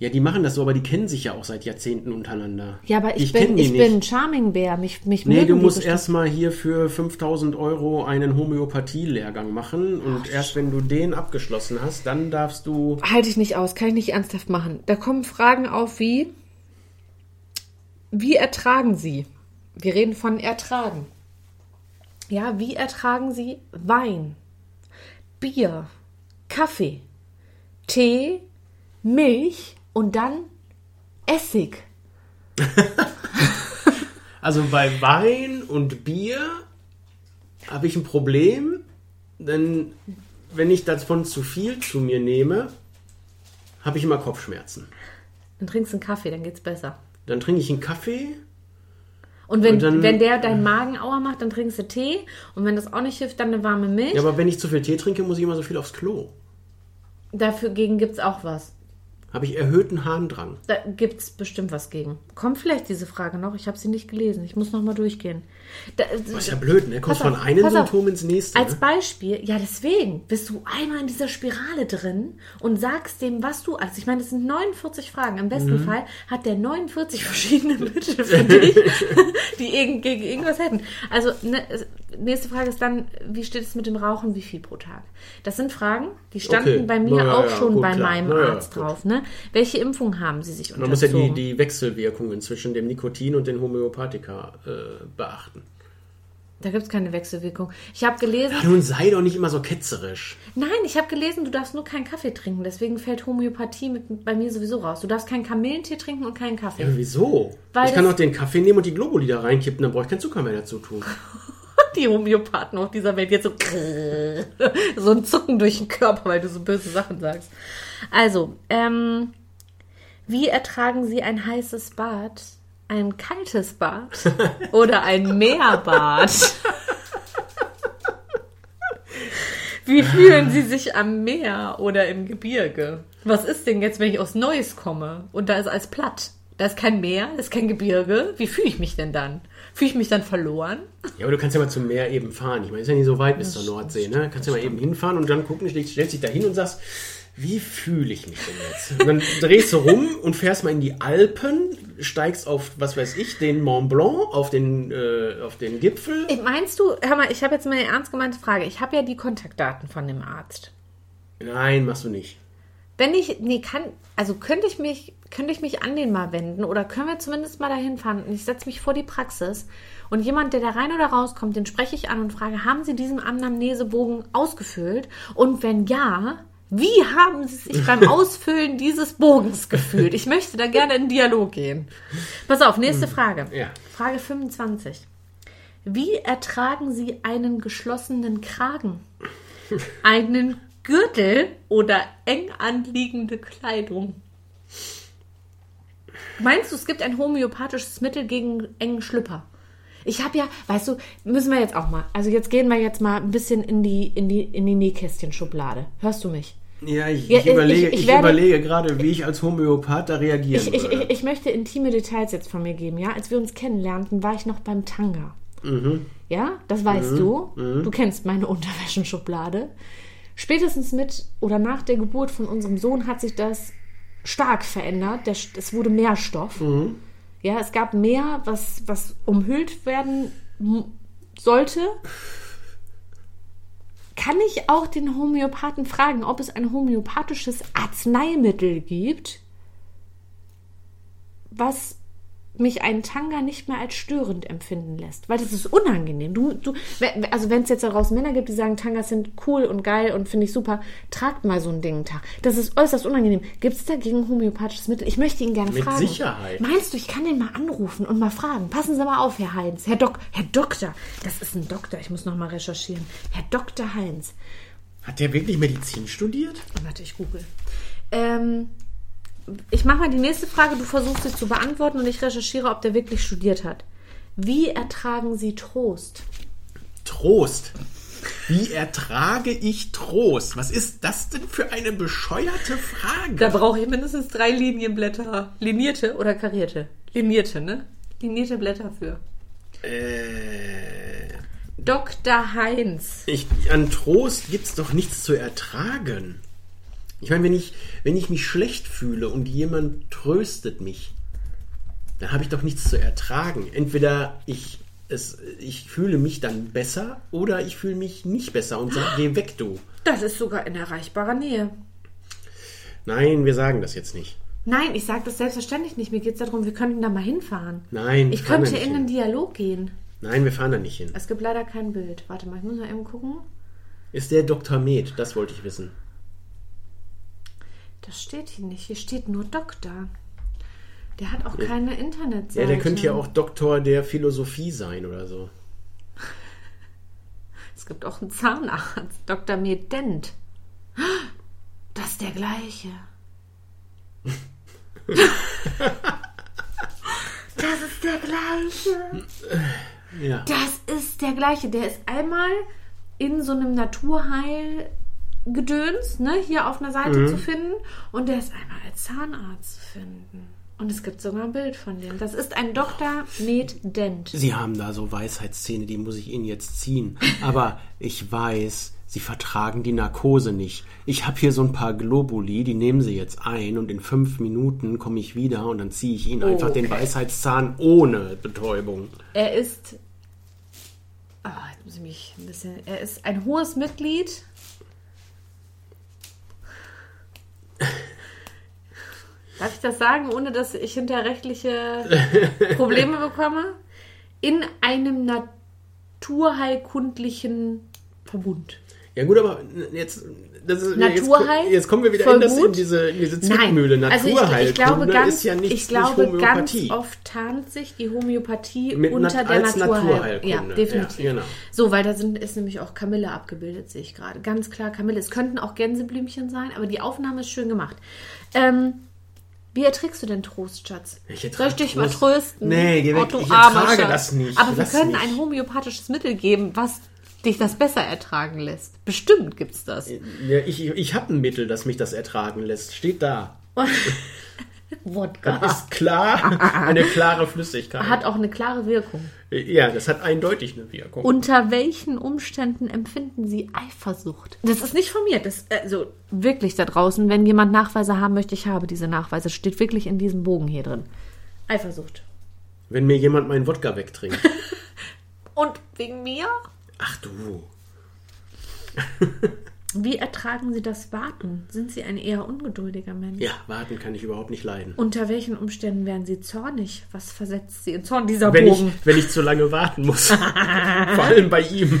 Ja, die machen das so, aber die kennen sich ja auch seit Jahrzehnten untereinander. Ja, aber ich, kenn bin, ich bin ein Charming-Bär. Mich, mich Nee, du musst erstmal hier für 5000 Euro einen Homöopathie-Lehrgang machen und erst wenn du den abgeschlossen hast, dann darfst du. Halte ich nicht aus, kann ich nicht ernsthaft machen. Da kommen Fragen auf wie, wie ertragen Sie? Wir reden von ertragen. Ja, wie ertragen Sie Wein, Bier, Kaffee, Tee, Milch und dann Essig? Also bei Wein und Bier habe ich ein Problem, denn wenn ich davon zu viel zu mir nehme, habe ich immer Kopfschmerzen. Dann trinkst du einen Kaffee, dann geht's besser. Dann trinke ich einen Kaffee. Und wenn, Und dann- wenn der deinen Magen auer macht, dann trinkst du Tee. Und wenn das auch nicht hilft, dann eine warme Milch. Ja, aber wenn ich zu viel Tee trinke, muss ich immer so viel aufs Klo. Dafür gegen gibt's auch was. Habe ich erhöhten Harndrang. Da gibt's bestimmt was gegen. Kommt vielleicht diese Frage noch? Ich habe sie nicht gelesen. Ich muss noch mal durchgehen. Da, Das ist ja blöd, ne? Kommst von einem pass auf. Symptom ins nächste. Als Ne? Beispiel, ja deswegen, bist du einmal in dieser Spirale drin und sagst dem, was du, also ich meine, das sind 49 Fragen. Im besten Mhm. Fall hat der 49 verschiedene Mittel für dich, die irgend, gegen irgendwas hätten. Also ne, nächste Frage ist dann, wie steht es mit dem Rauchen, wie viel pro Tag? Das sind Fragen, die standen Okay. bei mir ja, auch ja, schon gut, bei klar. meinem ja, Arzt drauf. Ne? Welche Impfung haben Sie sich Man muss ja unterzogen? die, die Wechselwirkungen zwischen dem Nikotin und den Homöopathika äh, beachten. da gibt es keine Wechselwirkung. Ich habe gelesen, Ja, nun sei doch nicht immer so ketzerisch. Nein, ich habe gelesen, du darfst nur keinen Kaffee trinken. Deswegen fällt Homöopathie mit, bei mir sowieso raus. Du darfst keinen Kamillentee trinken und keinen Kaffee. Ja, wieso? Weil ich kann doch den Kaffee nehmen und die Globuli da reinkippen, dann brauche ich keinen Zucker mehr dazu tun. Die Homöopathen auf dieser Welt jetzt so so ein Zucken durch den Körper, weil du so böse Sachen sagst. Also, ähm, wie ertragen Sie ein heißes Bad, ein kaltes Bad oder ein Meerbad? Wie fühlen Sie sich am Meer oder im Gebirge? Was ist denn jetzt, wenn ich aus Neuss komme und da ist alles platt? Da ist kein Meer, da ist kein Gebirge. Wie fühle ich mich denn dann? Fühle ich mich dann verloren? Ja, aber du kannst ja mal zum Meer eben fahren. Ich meine, ist ja nicht so weit bis zur Nordsee, ne? Kannst ja mal eben hinfahren und dann gucken, stellst dich da hin und sagst, wie fühle ich mich denn jetzt? Und dann drehst du rum und fährst mal in die Alpen, steigst auf, was weiß ich, den Mont Blanc, auf den, äh, auf den Gipfel. Meinst du, hör mal, ich habe jetzt mal eine ernst gemeinte Frage. Ich habe ja die Kontaktdaten von dem Arzt. Nein, machst du nicht. Wenn ich, nee, kann, also könnte ich mich, könnte ich mich an den mal wenden oder können wir zumindest mal dahin fahren? Und ich setze mich vor die Praxis und jemand, der da rein oder rauskommt, den spreche ich an und frage, haben Sie diesen Anamnesebogen ausgefüllt? Und wenn ja, wie haben Sie sich beim Ausfüllen dieses Bogens gefühlt? Ich möchte da gerne in Dialog gehen. Pass auf, nächste Frage. Ja. Frage 25. Wie ertragen Sie einen geschlossenen Kragen? Einen Gürtel oder eng anliegende Kleidung? Meinst du, es gibt ein homöopathisches Mittel gegen engen Schlüpper? Ich habe ja, weißt du, müssen wir jetzt auch mal. Also jetzt gehen wir jetzt mal ein bisschen in die in die in die Nähkästchen-Schublade. Hörst du mich? Ja, ich, Ja, ich, überlege, ich- ich ich, werde- überlege gerade, wie ich als Homöopath da reagieren Ich, ich, würde. ich, ich möchte intime Details jetzt von mir geben. Ja, als wir uns kennenlernten, war ich noch beim Tanga. Ja, das weißt du. Du kennst meine Unterwäschenschublade. Spätestens mit oder nach der Geburt von unserem Sohn hat sich das stark verändert. Der, es wurde mehr Stoff. Ja, es gab mehr, was, was umhüllt werden sollte. Kann ich auch den Homöopathen fragen, ob es ein homöopathisches Arzneimittel gibt, was mich einen Tanga nicht mehr als störend empfinden lässt. Weil das ist unangenehm. Du, du, also wenn es jetzt daraus Männer gibt, die sagen, Tangas sind cool und geil und finde ich super, tragt mal so ein Ding einen Tag. Das ist äußerst unangenehm. Gibt es dagegen homöopathisches Mittel? Ich möchte ihn gerne Mit fragen. Sicherheit. Meinst du, ich kann den mal anrufen und mal fragen? Passen Sie mal auf, Herr Heinz. Herr Dok Herr Doktor. Das ist ein Doktor. Ich muss noch mal recherchieren. Herr Dr. Heinz. Hat der wirklich Medizin studiert? Warte, ich google. Ähm, ich mache mal die nächste Frage. Du versuchst sie zu beantworten und ich recherchiere, ob der wirklich studiert hat. Wie ertragen Sie Trost? Trost. Wie ertrage ich Trost? Was ist das denn für eine bescheuerte Frage? Da brauche ich mindestens drei Linienblätter. Linierte oder karierte? Linierte, ne? Linierte Blätter für. äh, Dr. Heinz. ich, an Trost gibt's doch nichts zu ertragen. Ich meine, wenn ich, wenn ich mich schlecht fühle und jemand tröstet mich, dann habe ich doch nichts zu ertragen. Entweder ich, es, ich fühle mich dann besser oder ich fühle mich nicht besser und sage, geh weg, du. Das ist sogar in erreichbarer Nähe. Nein, wir sagen das jetzt nicht. Nein, ich sage das selbstverständlich nicht. Mir geht es darum, wir könnten da mal hinfahren. Nein, Ich könnte in einen hin. Dialog gehen. Nein, wir fahren da nicht hin. Es gibt leider kein Bild. Warte mal, ich muss mal eben gucken. Ist der Dr. Med? Das wollte ich wissen. Das steht hier nicht. Hier steht nur Doktor. Der hat auch keine Internetseite. Ja, der könnte ja auch Doktor der Philosophie sein oder so. Es gibt auch einen Zahnarzt. Dr. Medent. Das ist der gleiche. Das ist der gleiche. Ja. Das ist der gleiche. Der ist einmal in so einem Naturheilgedöns, ne, hier auf einer Seite Mhm. zu finden. Und der ist einmal als Zahnarzt zu finden. Und es gibt sogar ein Bild von dem. Das ist ein Dr. Med Dent. Sie haben da so Weisheitszähne, die muss ich Ihnen jetzt ziehen. Aber ich weiß, Sie vertragen die Narkose nicht. Ich habe hier so ein paar Globuli, die nehmen Sie jetzt ein und in fünf Minuten komme ich wieder und dann ziehe ich Ihnen einfach den. Weisheitszahn ohne Betäubung. Er ist. Ah, jetzt muss ich mich ein bisschen. Er ist ein hohes Mitglied. Darf ich das sagen, ohne dass ich hinter rechtliche Probleme bekomme? In einem naturheilkundlichen Verbund. Ja gut, aber jetzt, das ist, Naturheil? jetzt, jetzt kommen wir wieder in, das, in diese, in diese Zwickmühle. also ich, Naturheilkunde ich glaube ganz, ist ja nichts, ich glaube nicht ganz oft tarnt sich die Homöopathie Mit unter der als Naturheil. Ja, definitiv. Ja, genau. So, weil da sind, ist nämlich auch Kamille abgebildet, sehe ich gerade. Ganz klar Kamille. Es könnten auch Gänseblümchen sein, aber die Aufnahme ist schön gemacht. Ähm, wie erträgst du denn Trost, Schatz? Ich Soll ich dich mal Trost. trösten? Nee, geh weg. Oh, Ich ertrage Schatz. das nicht. Aber wir Lass können mich. ein homöopathisches Mittel geben, was dich das besser ertragen lässt. Bestimmt gibt's das. Ja, ich ich habe ein Mittel, das mich das ertragen lässt. Steht da. Wodka. Ist klar, eine klare Flüssigkeit. Hat auch eine klare Wirkung. ja, das hat eindeutig eine Wirkung. Unter welchen Umständen empfinden Sie Eifersucht? Das ist nicht von mir. Das, also wirklich da draußen, wenn jemand Nachweise haben möchte, ich habe diese Nachweise. Steht wirklich in diesem Bogen hier drin. Eifersucht. Wenn mir jemand meinen Wodka wegtrinkt. Und wegen mir? Ach du. Wie ertragen Sie das Warten? Sind Sie ein eher ungeduldiger Mensch? Ja, warten kann ich überhaupt nicht leiden. Unter welchen Umständen werden Sie zornig? Was versetzt Sie in Zorn, dieser Wenn ich, Bogen? wenn ich zu lange warten muss. Vor allem bei ihm.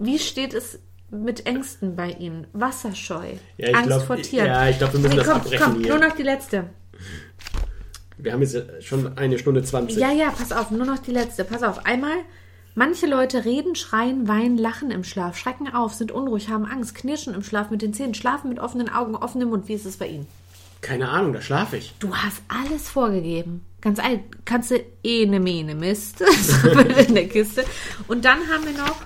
Wie steht es mit Ängsten bei Ihnen? Wasserscheu, Ja, ich Angst glaub- vor Tieren. ja, ich glaub, wir müssen das komm, abbrechen komm, hier. nur noch die letzte. Wir haben jetzt schon eine Stunde 20. Ja, ja, pass auf, nur noch die letzte. Pass auf. Einmal, manche Leute reden, schreien, weinen, lachen im Schlaf, schrecken auf, sind unruhig, haben Angst, knirschen im Schlaf mit den Zähnen, schlafen mit offenen Augen, offenem Mund. Wie ist es bei Ihnen? Keine Ahnung, da schlafe ich. Du hast alles vorgegeben. Ganz alt. Kannst du eh ne Mene Mist. In der Kiste. Und dann haben wir noch,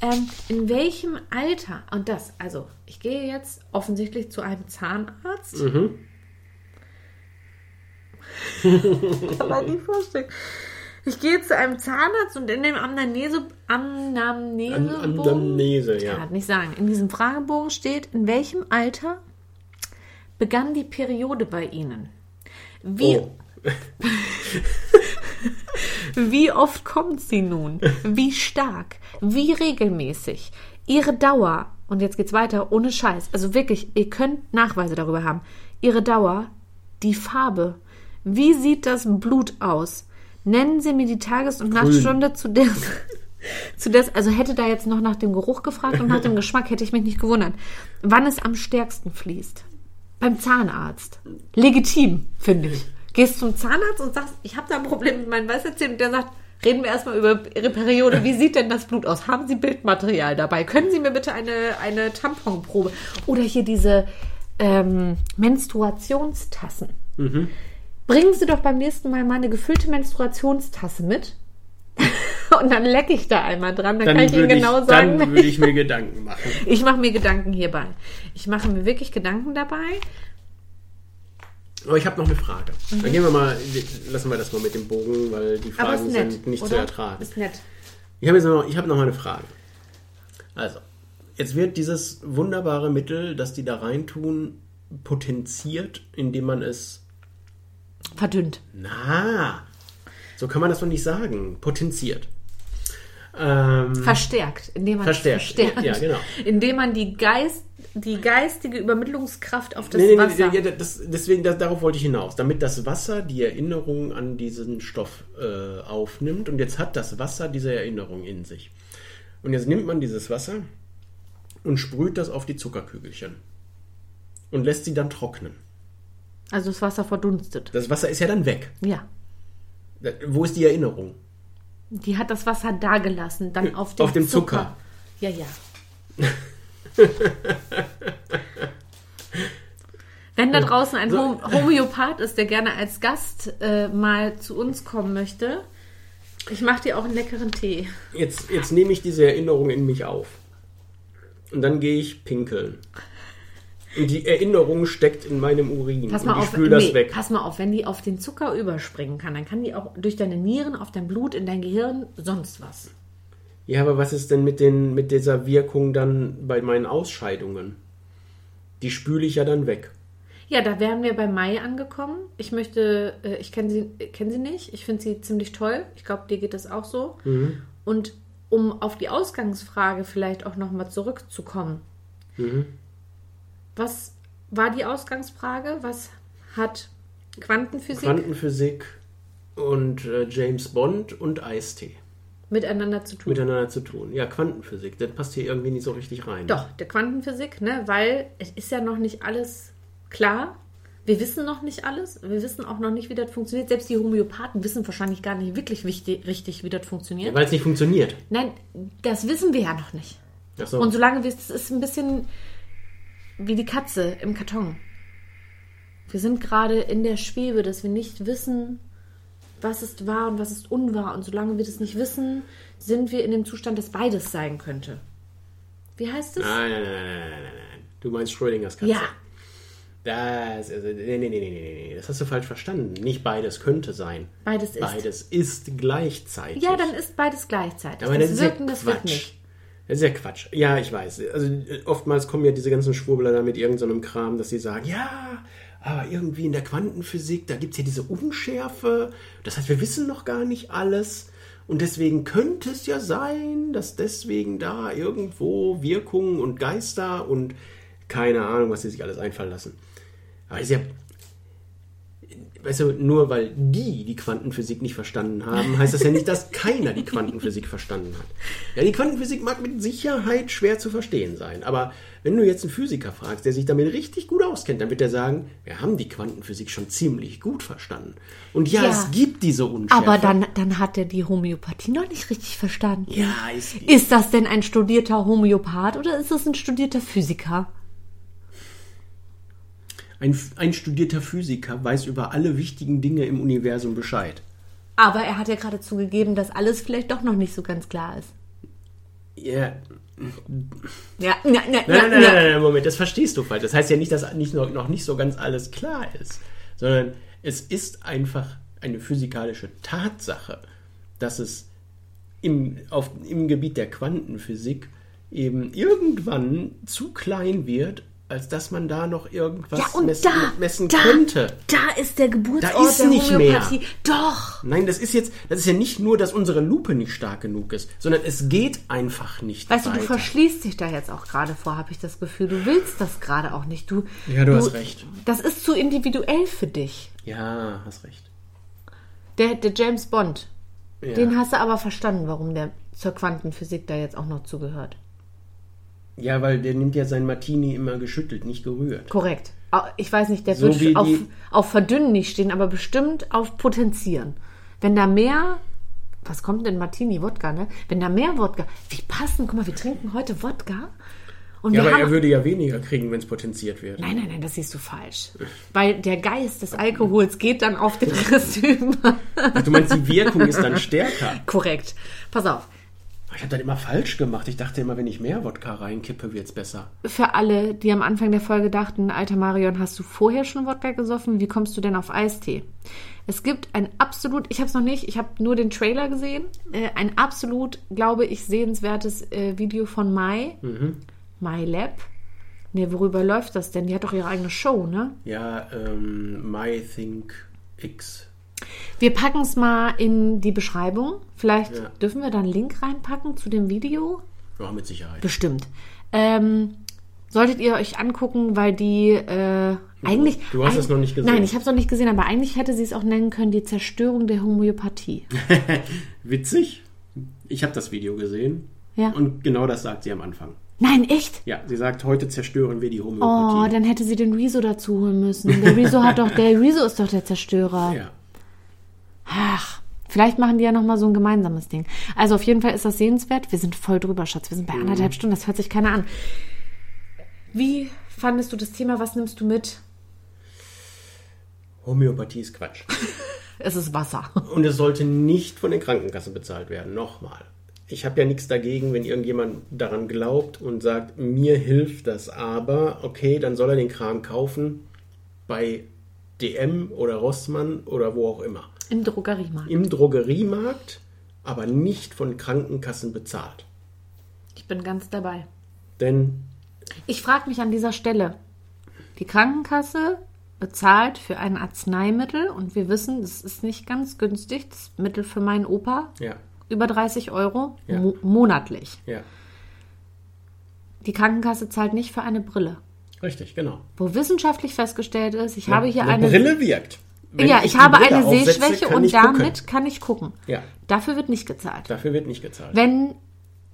ähm, in welchem Alter, und das, also, ich gehe jetzt offensichtlich zu einem Zahnarzt. Kann man nicht vorstellen. Ich gehe zu einem Zahnarzt und in dem Anamnese, An Anamnesebogen, Anamnese, kann ja. halt nicht sagen. In diesem Fragebogen steht, in welchem Alter begann die Periode bei Ihnen? Wie, Oh, wie oft kommt sie nun? Wie stark? Wie regelmäßig? Ihre Dauer, und jetzt geht's weiter, ohne Scheiß. Also wirklich, ihr könnt Nachweise darüber haben. Ihre Dauer, die Farbe. Wie sieht das Blut aus? Nennen Sie mir die Tages- und Nachtstunde, zu der, zu der, also hätte da jetzt noch nach dem Geruch gefragt und nach dem Geschmack, hätte ich mich nicht gewundert. Wann es am stärksten fließt? Beim Zahnarzt. Legitim, finde ich. Gehst zum Zahnarzt und sagst, ich habe da ein Problem mit meinen Weisheitszähnen und der sagt, reden wir erstmal über Ihre Periode. Wie sieht denn das Blut aus? Haben Sie Bildmaterial dabei? Können Sie mir bitte eine, eine Tamponprobe? Oder hier diese ähm, Menstruationstassen. Bringen Sie doch beim nächsten Mal mal eine gefüllte Menstruationstasse mit. Und dann lecke ich da einmal dran, dann, dann kann ich Ihnen würde genau ich, sagen, dann würde ich mir Gedanken machen. ich mache mir Gedanken hierbei. Ich mache mir wirklich Gedanken dabei. Aber ich habe noch eine Frage. Dann gehen wir mal, lassen wir das mal mit dem Bogen, weil die Mhm. Fragen nett, sind nicht oder? zu ertragen. Ist nett. Ich habe jetzt noch, ich habe noch mal eine Frage. Also, jetzt wird dieses wunderbare Mittel, das die da reintun, potenziert, indem man es Verdünnt. Na, so kann man das doch nicht sagen. Potenziert. Ähm, Verstärkt, indem man Verstärkt. verstärkt. Ja, genau. Indem man die, Geist, die geistige Übermittlungskraft auf das nee, nee, Wasser. nee, das, deswegen, das, darauf wollte ich hinaus. Damit das Wasser die Erinnerung an diesen Stoff äh, aufnimmt. Und jetzt hat das Wasser diese Erinnerung in sich. Und jetzt nimmt man dieses Wasser und sprüht das auf die Zuckerkügelchen. Und lässt sie dann trocknen. Also das Wasser verdunstet. Das Wasser ist ja dann weg. Ja. Wo ist die Erinnerung? Die hat das Wasser dagelassen, dann auf dem, Auf dem Zucker. Ja, ja. Wenn da draußen ein. Hom Homöopath ist, der gerne als Gast äh, mal zu uns kommen möchte, ich mache dir auch einen leckeren Tee. Jetzt, jetzt nehme ich diese Erinnerung in mich auf. Und dann gehe ich pinkeln. Die Erinnerung steckt in meinem Urin. Pass mal und ich auf, spüle das nee, weg. pass mal auf, wenn die auf den Zucker überspringen kann, dann kann die auch durch deine Nieren, auf dein Blut, in dein Gehirn, sonst was. Ja, aber was ist denn mit, den, mit dieser Wirkung dann bei meinen Ausscheidungen? Die spüle ich ja dann weg. Ja, da wären wir bei Mai angekommen. Ich möchte, äh, ich kenne sie, kenn sie nicht. Ich finde sie ziemlich toll. Ich glaube, dir geht das auch so. Mhm. Und um auf die Ausgangsfrage vielleicht auch nochmal zurückzukommen. Mhm. Was war die Ausgangsfrage? Was hat Quantenphysik Quantenphysik und äh, James Bond und Eistee miteinander zu tun? miteinander zu tun. Ja, Quantenphysik, das passt hier irgendwie nicht so richtig rein. Doch, der Quantenphysik, ne? Weil es ist ja noch nicht alles klar. Wir wissen noch nicht alles. Wir wissen auch noch nicht, wie das funktioniert. Selbst die Homöopathen wissen wahrscheinlich gar nicht wirklich wichtig, richtig, wie das funktioniert. Weil es nicht funktioniert. Nein, das wissen wir ja noch nicht. Ach so. Und solange wir, es ist ein bisschen wie die Katze im Karton. Wir sind gerade in der Schwebe, dass wir nicht wissen, was ist wahr und was ist unwahr. Und solange wir das nicht wissen, sind wir in dem Zustand, dass beides sein könnte. Wie heißt es? Nein, nein, nein, nein, nein, nein. Du meinst Schrödingers Katze. Ja, Das, also, nee, nee, nee, nee, nee, das hast du falsch verstanden. Nicht beides könnte sein. beides ist. Beides ist gleichzeitig. Ja, dann ist beides gleichzeitig. Aber das, das, Wirken, ja das wird nicht. Das ist ja Quatsch. Ja, ich weiß. Also äh, oftmals kommen ja diese ganzen Schwurbler da mit irgendeinem Kram, dass sie sagen, ja, aber irgendwie in der Quantenphysik, da gibt es ja diese Unschärfe. Das heißt, wir wissen noch gar nicht alles. Und deswegen könnte es ja sein, dass deswegen da irgendwo Wirkungen und Geister und keine Ahnung, was sie sich alles einfallen lassen. Aber ist ja, weißt du, nur weil die die Quantenphysik nicht verstanden haben, heißt das ja nicht, dass keiner die Quantenphysik verstanden hat. Ja, die Quantenphysik mag mit Sicherheit schwer zu verstehen sein, aber wenn du jetzt einen Physiker fragst, der sich damit richtig gut auskennt, dann wird er sagen, wir haben die Quantenphysik schon ziemlich gut verstanden. Und ja, Ja. es gibt diese Unschärfe. Aber dann, dann hat er die Homöopathie noch nicht richtig verstanden. Ja, es, Ist das denn ein studierter Homöopath oder ist das ein studierter Physiker? Ein, ein studierter Physiker weiß über alle wichtigen Dinge im Universum Bescheid. Aber er hat ja gerade zugegeben, dass alles vielleicht doch noch nicht so ganz klar ist. Ja, Ja, ja, Nein, nein, nein, nein, nein, Moment, das verstehst du falsch. Das heißt ja nicht, dass nicht noch, noch nicht so ganz alles klar ist, sondern es ist einfach eine physikalische Tatsache, dass es im, auf, im Gebiet der Quantenphysik eben irgendwann zu klein wird, als dass man da noch irgendwas Ja, und messen, da, messen da, könnte. da ist der Geburtsort Da ist der nicht Homöopathie. Doch. Nein, das ist jetzt, das ist ja nicht nur, dass unsere Lupe nicht stark genug ist, sondern es geht einfach nicht Weißt du, weiter. du verschließt dich da jetzt auch gerade vor, habe ich das Gefühl. Du willst das gerade auch nicht. Du, Ja, du hast recht. Das ist zu individuell für dich. ja, hast recht. Der, der James Bond, Ja. den hast du aber verstanden, warum der zur Quantenphysik da jetzt auch noch zugehört. Ja, weil der nimmt ja sein Martini immer geschüttelt, nicht gerührt. Korrekt. Au- Ich weiß nicht, der So wird auf, auf Verdünnen nicht stehen, aber bestimmt auf Potenzieren. Wenn da mehr, was kommt denn Martini, Wodka, ne? Wenn da mehr Wodka, wie passend, guck mal, wir trinken heute Wodka. Und Ja, aber er würde ja weniger kriegen, wenn es potenziert wird. Nein, nein, nein, das siehst du falsch. Weil der Geist des Alkohols geht dann auf den Rest über. Du meinst, die Wirkung ist dann stärker. Korrekt. Pass auf. Ich habe das immer falsch gemacht. Ich dachte immer, wenn ich mehr Wodka reinkippe, wird's besser. Für alle, die am Anfang der Folge dachten, alter Marion, hast du vorher schon Wodka gesoffen? Wie kommst du denn auf Eistee? Es gibt ein absolut, ich habe es noch nicht, ich habe nur den Trailer gesehen, äh, ein absolut, glaube ich, sehenswertes äh, Video von Mai, Mai Lab. Ne, worüber läuft das denn? Die hat doch ihre eigene Show, ne? Ja, ähm, My Think X. Wir packen es mal in die Beschreibung. Vielleicht Ja. dürfen wir da einen Link reinpacken zu dem Video. Ja, mit Sicherheit. Bestimmt. Ähm, solltet ihr euch angucken, weil die äh, eigentlich. du hast es noch nicht gesehen. Nein, ich habe es noch nicht gesehen, aber eigentlich hätte sie es auch nennen können, die Zerstörung der Homöopathie. Witzig. Ich habe das Video gesehen. Ja. Und genau das sagt sie am Anfang. Nein, echt? Ja, sie sagt, heute zerstören wir die Oh, Homöopathie. dann hätte sie den Rezo dazu holen müssen. Der Rezo hat doch, der Rezo ist doch der Zerstörer. ja. Ach, vielleicht machen die ja nochmal so ein gemeinsames Ding. Also auf jeden Fall ist das sehenswert. Wir sind voll drüber, Schatz. Wir sind bei anderthalb Stunden. Das hört sich keiner an. Wie fandest du das Thema? Was nimmst du mit? Homöopathie ist Quatsch. Es ist Wasser. Und es sollte nicht von den Krankenkassen bezahlt werden. Nochmal. Ich habe ja nichts dagegen, wenn irgendjemand daran glaubt und sagt, mir hilft das aber, okay, dann soll er den Kram kaufen bei DM oder Rossmann oder wo auch immer. Im Drogeriemarkt. Im Drogeriemarkt, aber nicht von Krankenkassen bezahlt. Ich bin ganz dabei. Denn Ich frage mich an dieser Stelle, die Krankenkasse bezahlt für ein Arzneimittel und wir wissen, das ist nicht ganz günstig, das Mittel für meinen Opa, ja, über 30 Euro Ja. mo monatlich. ja, Die Krankenkasse zahlt nicht für eine Brille. richtig, genau. Wo wissenschaftlich festgestellt ist, ich habe hier eine, eine, Brille wirkt. Wenn ja, ich ich habe eine aufsetze, Sehschwäche und damit gucken. kann ich gucken. Ja, Dafür wird nicht gezahlt. dafür wird nicht gezahlt. Wenn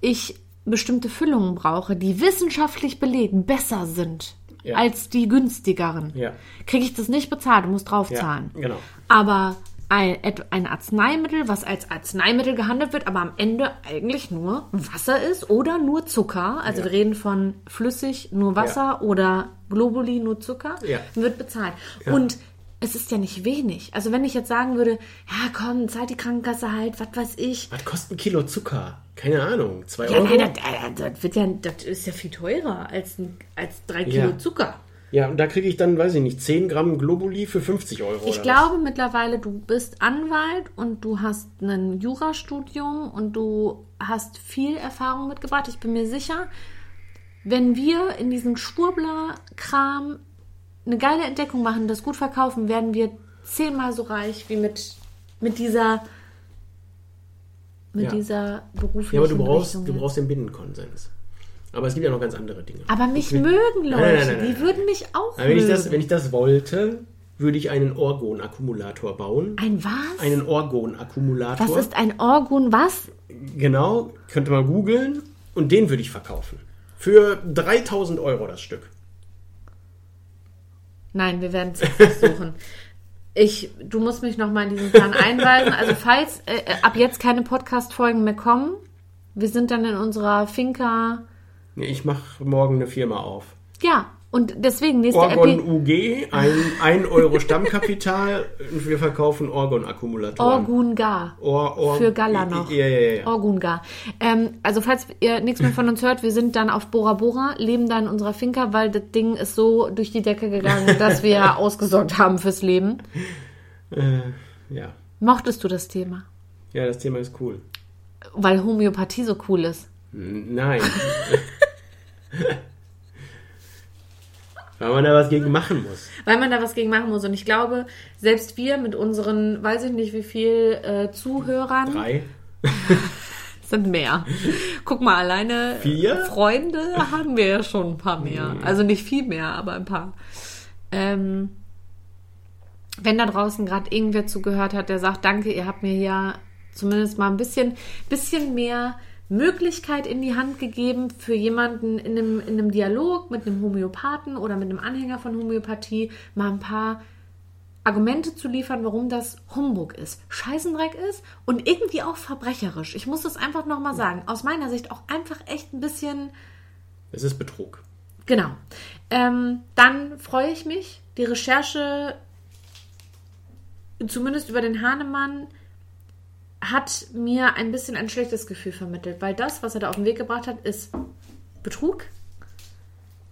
ich bestimmte Füllungen brauche, die wissenschaftlich belegt besser sind Ja. als die günstigeren, Ja. kriege ich das nicht bezahlt, muss drauf Ja, zahlen. genau. Aber ein, ein Arzneimittel, was als Arzneimittel gehandelt wird, aber am Ende eigentlich nur Wasser ist oder nur Zucker, also Ja. wir reden von flüssig nur Wasser oder Globuli nur Zucker, Ja. wird bezahlt. Ja. Und es ist ja nicht wenig. Also wenn ich jetzt sagen würde, ja komm, zahlt die Krankenkasse halt, was weiß ich. Was kostet ein Kilo Zucker? Keine Ahnung. Zwei Ja, Euro? nein, das, äh, das wird ja, das ist ja viel teurer als, ein- als drei Kilo Ja. Zucker. Ja, und da kriege ich dann, weiß ich nicht, 10 Gramm Globuli für 50 Euro. Ich glaube mittlerweile, du bist Anwalt und du hast ein Jurastudium und du hast viel Erfahrung mitgebracht. Ich bin mir sicher, wenn wir in diesem Schwurbler-Kram eine geile Entdeckung machen, das gut verkaufen, werden wir zehnmal so reich wie mit, mit dieser mit Ja. dieser beruflichen Ja, aber du brauchst, Richtung du brauchst den Binnenkonsens. Aber es gibt ja noch ganz andere Dinge. Aber mich Ich will- mögen Leute, Nein, nein, nein, die würden mich auch wenn ich, mögen. das, wenn ich das wollte, würde ich einen Orgon-Akkumulator bauen. ein was? Einen Orgon-Akkumulator. was ist ein Orgun? Was? Genau, könnte man googeln. Und den würde ich verkaufen. Für 3000 Euro das Stück. Nein, wir werden es jetzt nicht suchen. Ich, du musst mich noch mal in diesen Plan einweisen. Also falls äh, äh, ab jetzt keine Podcast-Folgen mehr kommen, wir sind dann in unserer Finca. Ich mache morgen eine Firma auf. Ja, und deswegen nächste Orgon Epi UG, ein 1 Euro Stammkapital und wir verkaufen Orgon-Akkumulatoren. Orgungar. Or, Or, Für Gala noch. Ja, ja, ja. Orgungar. Ähm, also falls ihr nichts mehr von uns hört, wir sind dann auf Bora Bora, leben da in unserer Finca, weil das Ding ist so durch die Decke gegangen, dass wir ausgesorgt haben fürs Leben. Äh, ja. Mochtest du das Thema? ja, das Thema ist cool. Weil Homöopathie so cool ist. Nein. Weil man da was gegen machen muss. Weil man da was gegen machen muss. Und ich glaube, selbst wir mit unseren, weiß ich nicht wie viel äh, Zuhörern, Drei. sind mehr. Guck mal, alleine Vier? Freunde haben wir ja schon ein paar mehr. Also nicht viel mehr, aber ein paar. Ähm, wenn da draußen gerade irgendwer zugehört hat, der sagt, danke, ihr habt mir ja zumindest mal ein bisschen, bisschen mehr Möglichkeit in die Hand gegeben für jemanden in einem, in einem Dialog mit einem Homöopathen oder mit einem Anhänger von Homöopathie mal ein paar Argumente zu liefern, warum das Humbug ist, Scheißendreck ist und irgendwie auch verbrecherisch. Ich muss das einfach nochmal sagen. Aus meiner Sicht auch einfach echt ein bisschen Es ist Betrug. Genau. Ähm, dann freue ich mich. Die Recherche, zumindest über den Hahnemann, hat mir ein bisschen ein schlechtes Gefühl vermittelt, weil das, was er da auf den Weg gebracht hat, ist Betrug.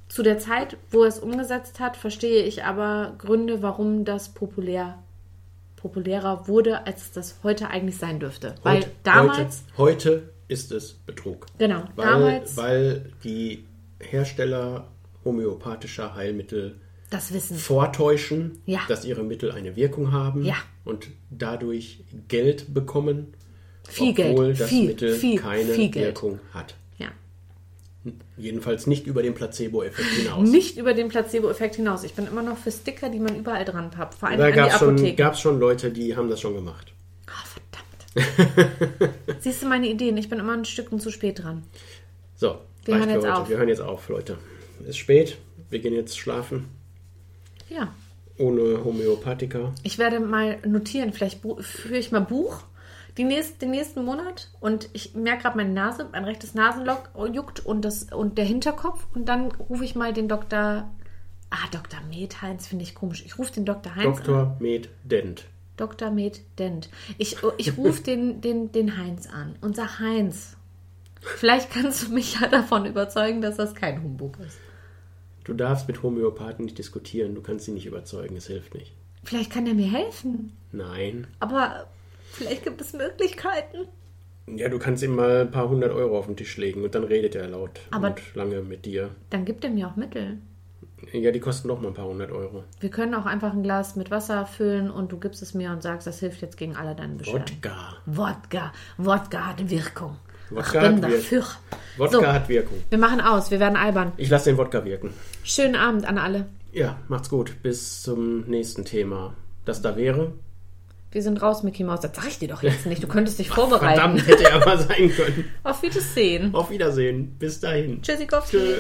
Zu der Zeit, wo er es umgesetzt hat, verstehe ich aber Gründe, warum das populär, populärer wurde, als das heute eigentlich sein dürfte. Weil Heute, damals, Heute, heute ist es Betrug. genau, Weil, damals weil die Hersteller homöopathischer Heilmittel das Wissen. vortäuschen, Ja. dass ihre Mittel eine Wirkung haben Ja. Und dadurch Geld bekommen, Viel obwohl Geld, das viel, Mittel viel, keine. Wirkung hat. Ja. Jedenfalls nicht über den Placebo-Effekt hinaus. Nicht über den Placebo-Effekt hinaus. Ich bin immer noch für Sticker, die man überall dran pappt. Vor allem da gab es schon, gab's schon Leute, die haben das schon gemacht. Oh, verdammt. Siehst du meine Ideen? Ich bin immer ein Stückchen zu spät dran. So, Wir hören jetzt auf. Wir hören jetzt auf, Leute. Es ist spät, wir gehen jetzt schlafen. Ja. Ohne Homöopathika. Ich werde mal notieren. Vielleicht führe ich mal Buch nächst, den nächsten Monat. Und ich merke gerade meine Nase, mein rechtes Nasenloch juckt und, das, und der Hinterkopf. Und dann rufe ich mal den Dr. Ah, Dr. Med Heinz finde ich komisch. Ich rufe den Dr. Heinz an. Dr. Med Dent. Dr. Med Dent. Ich, ich rufe den, den, den Heinz an und sag Heinz, vielleicht kannst du mich ja davon überzeugen, dass das kein Humbug ist. Du darfst mit Homöopathen nicht diskutieren, du kannst sie nicht überzeugen, es hilft nicht. Vielleicht kann er mir helfen. Nein. Aber vielleicht gibt es Möglichkeiten. Ja, du kannst ihm mal ein paar hundert Euro auf den Tisch legen und dann redet er laut Aber- und lange mit dir. Dann gibt er mir auch Mittel. Ja, die kosten noch mal ein paar hundert Euro. Wir können auch einfach ein Glas mit Wasser füllen und du gibst es mir und sagst, das hilft jetzt gegen alle deine Beschwerden. Wodka. Wodka. Wodka hat Wirkung. Wodka ich bin dafür. Wodka So. hat Wirkung. Wir machen aus, wir werden albern. Ich lasse den Wodka wirken. Schönen Abend an alle. Ja, macht's gut. Bis zum nächsten Thema. Das da wäre. Wir sind raus, Mickey Mouse. Das sag ich dir doch jetzt nicht. Du könntest dich vorbereiten. Verdammt, hätte er mal sein können. Auf Wiedersehen. Auf Wiedersehen. Bis dahin. Tschüssikowski. Tschö.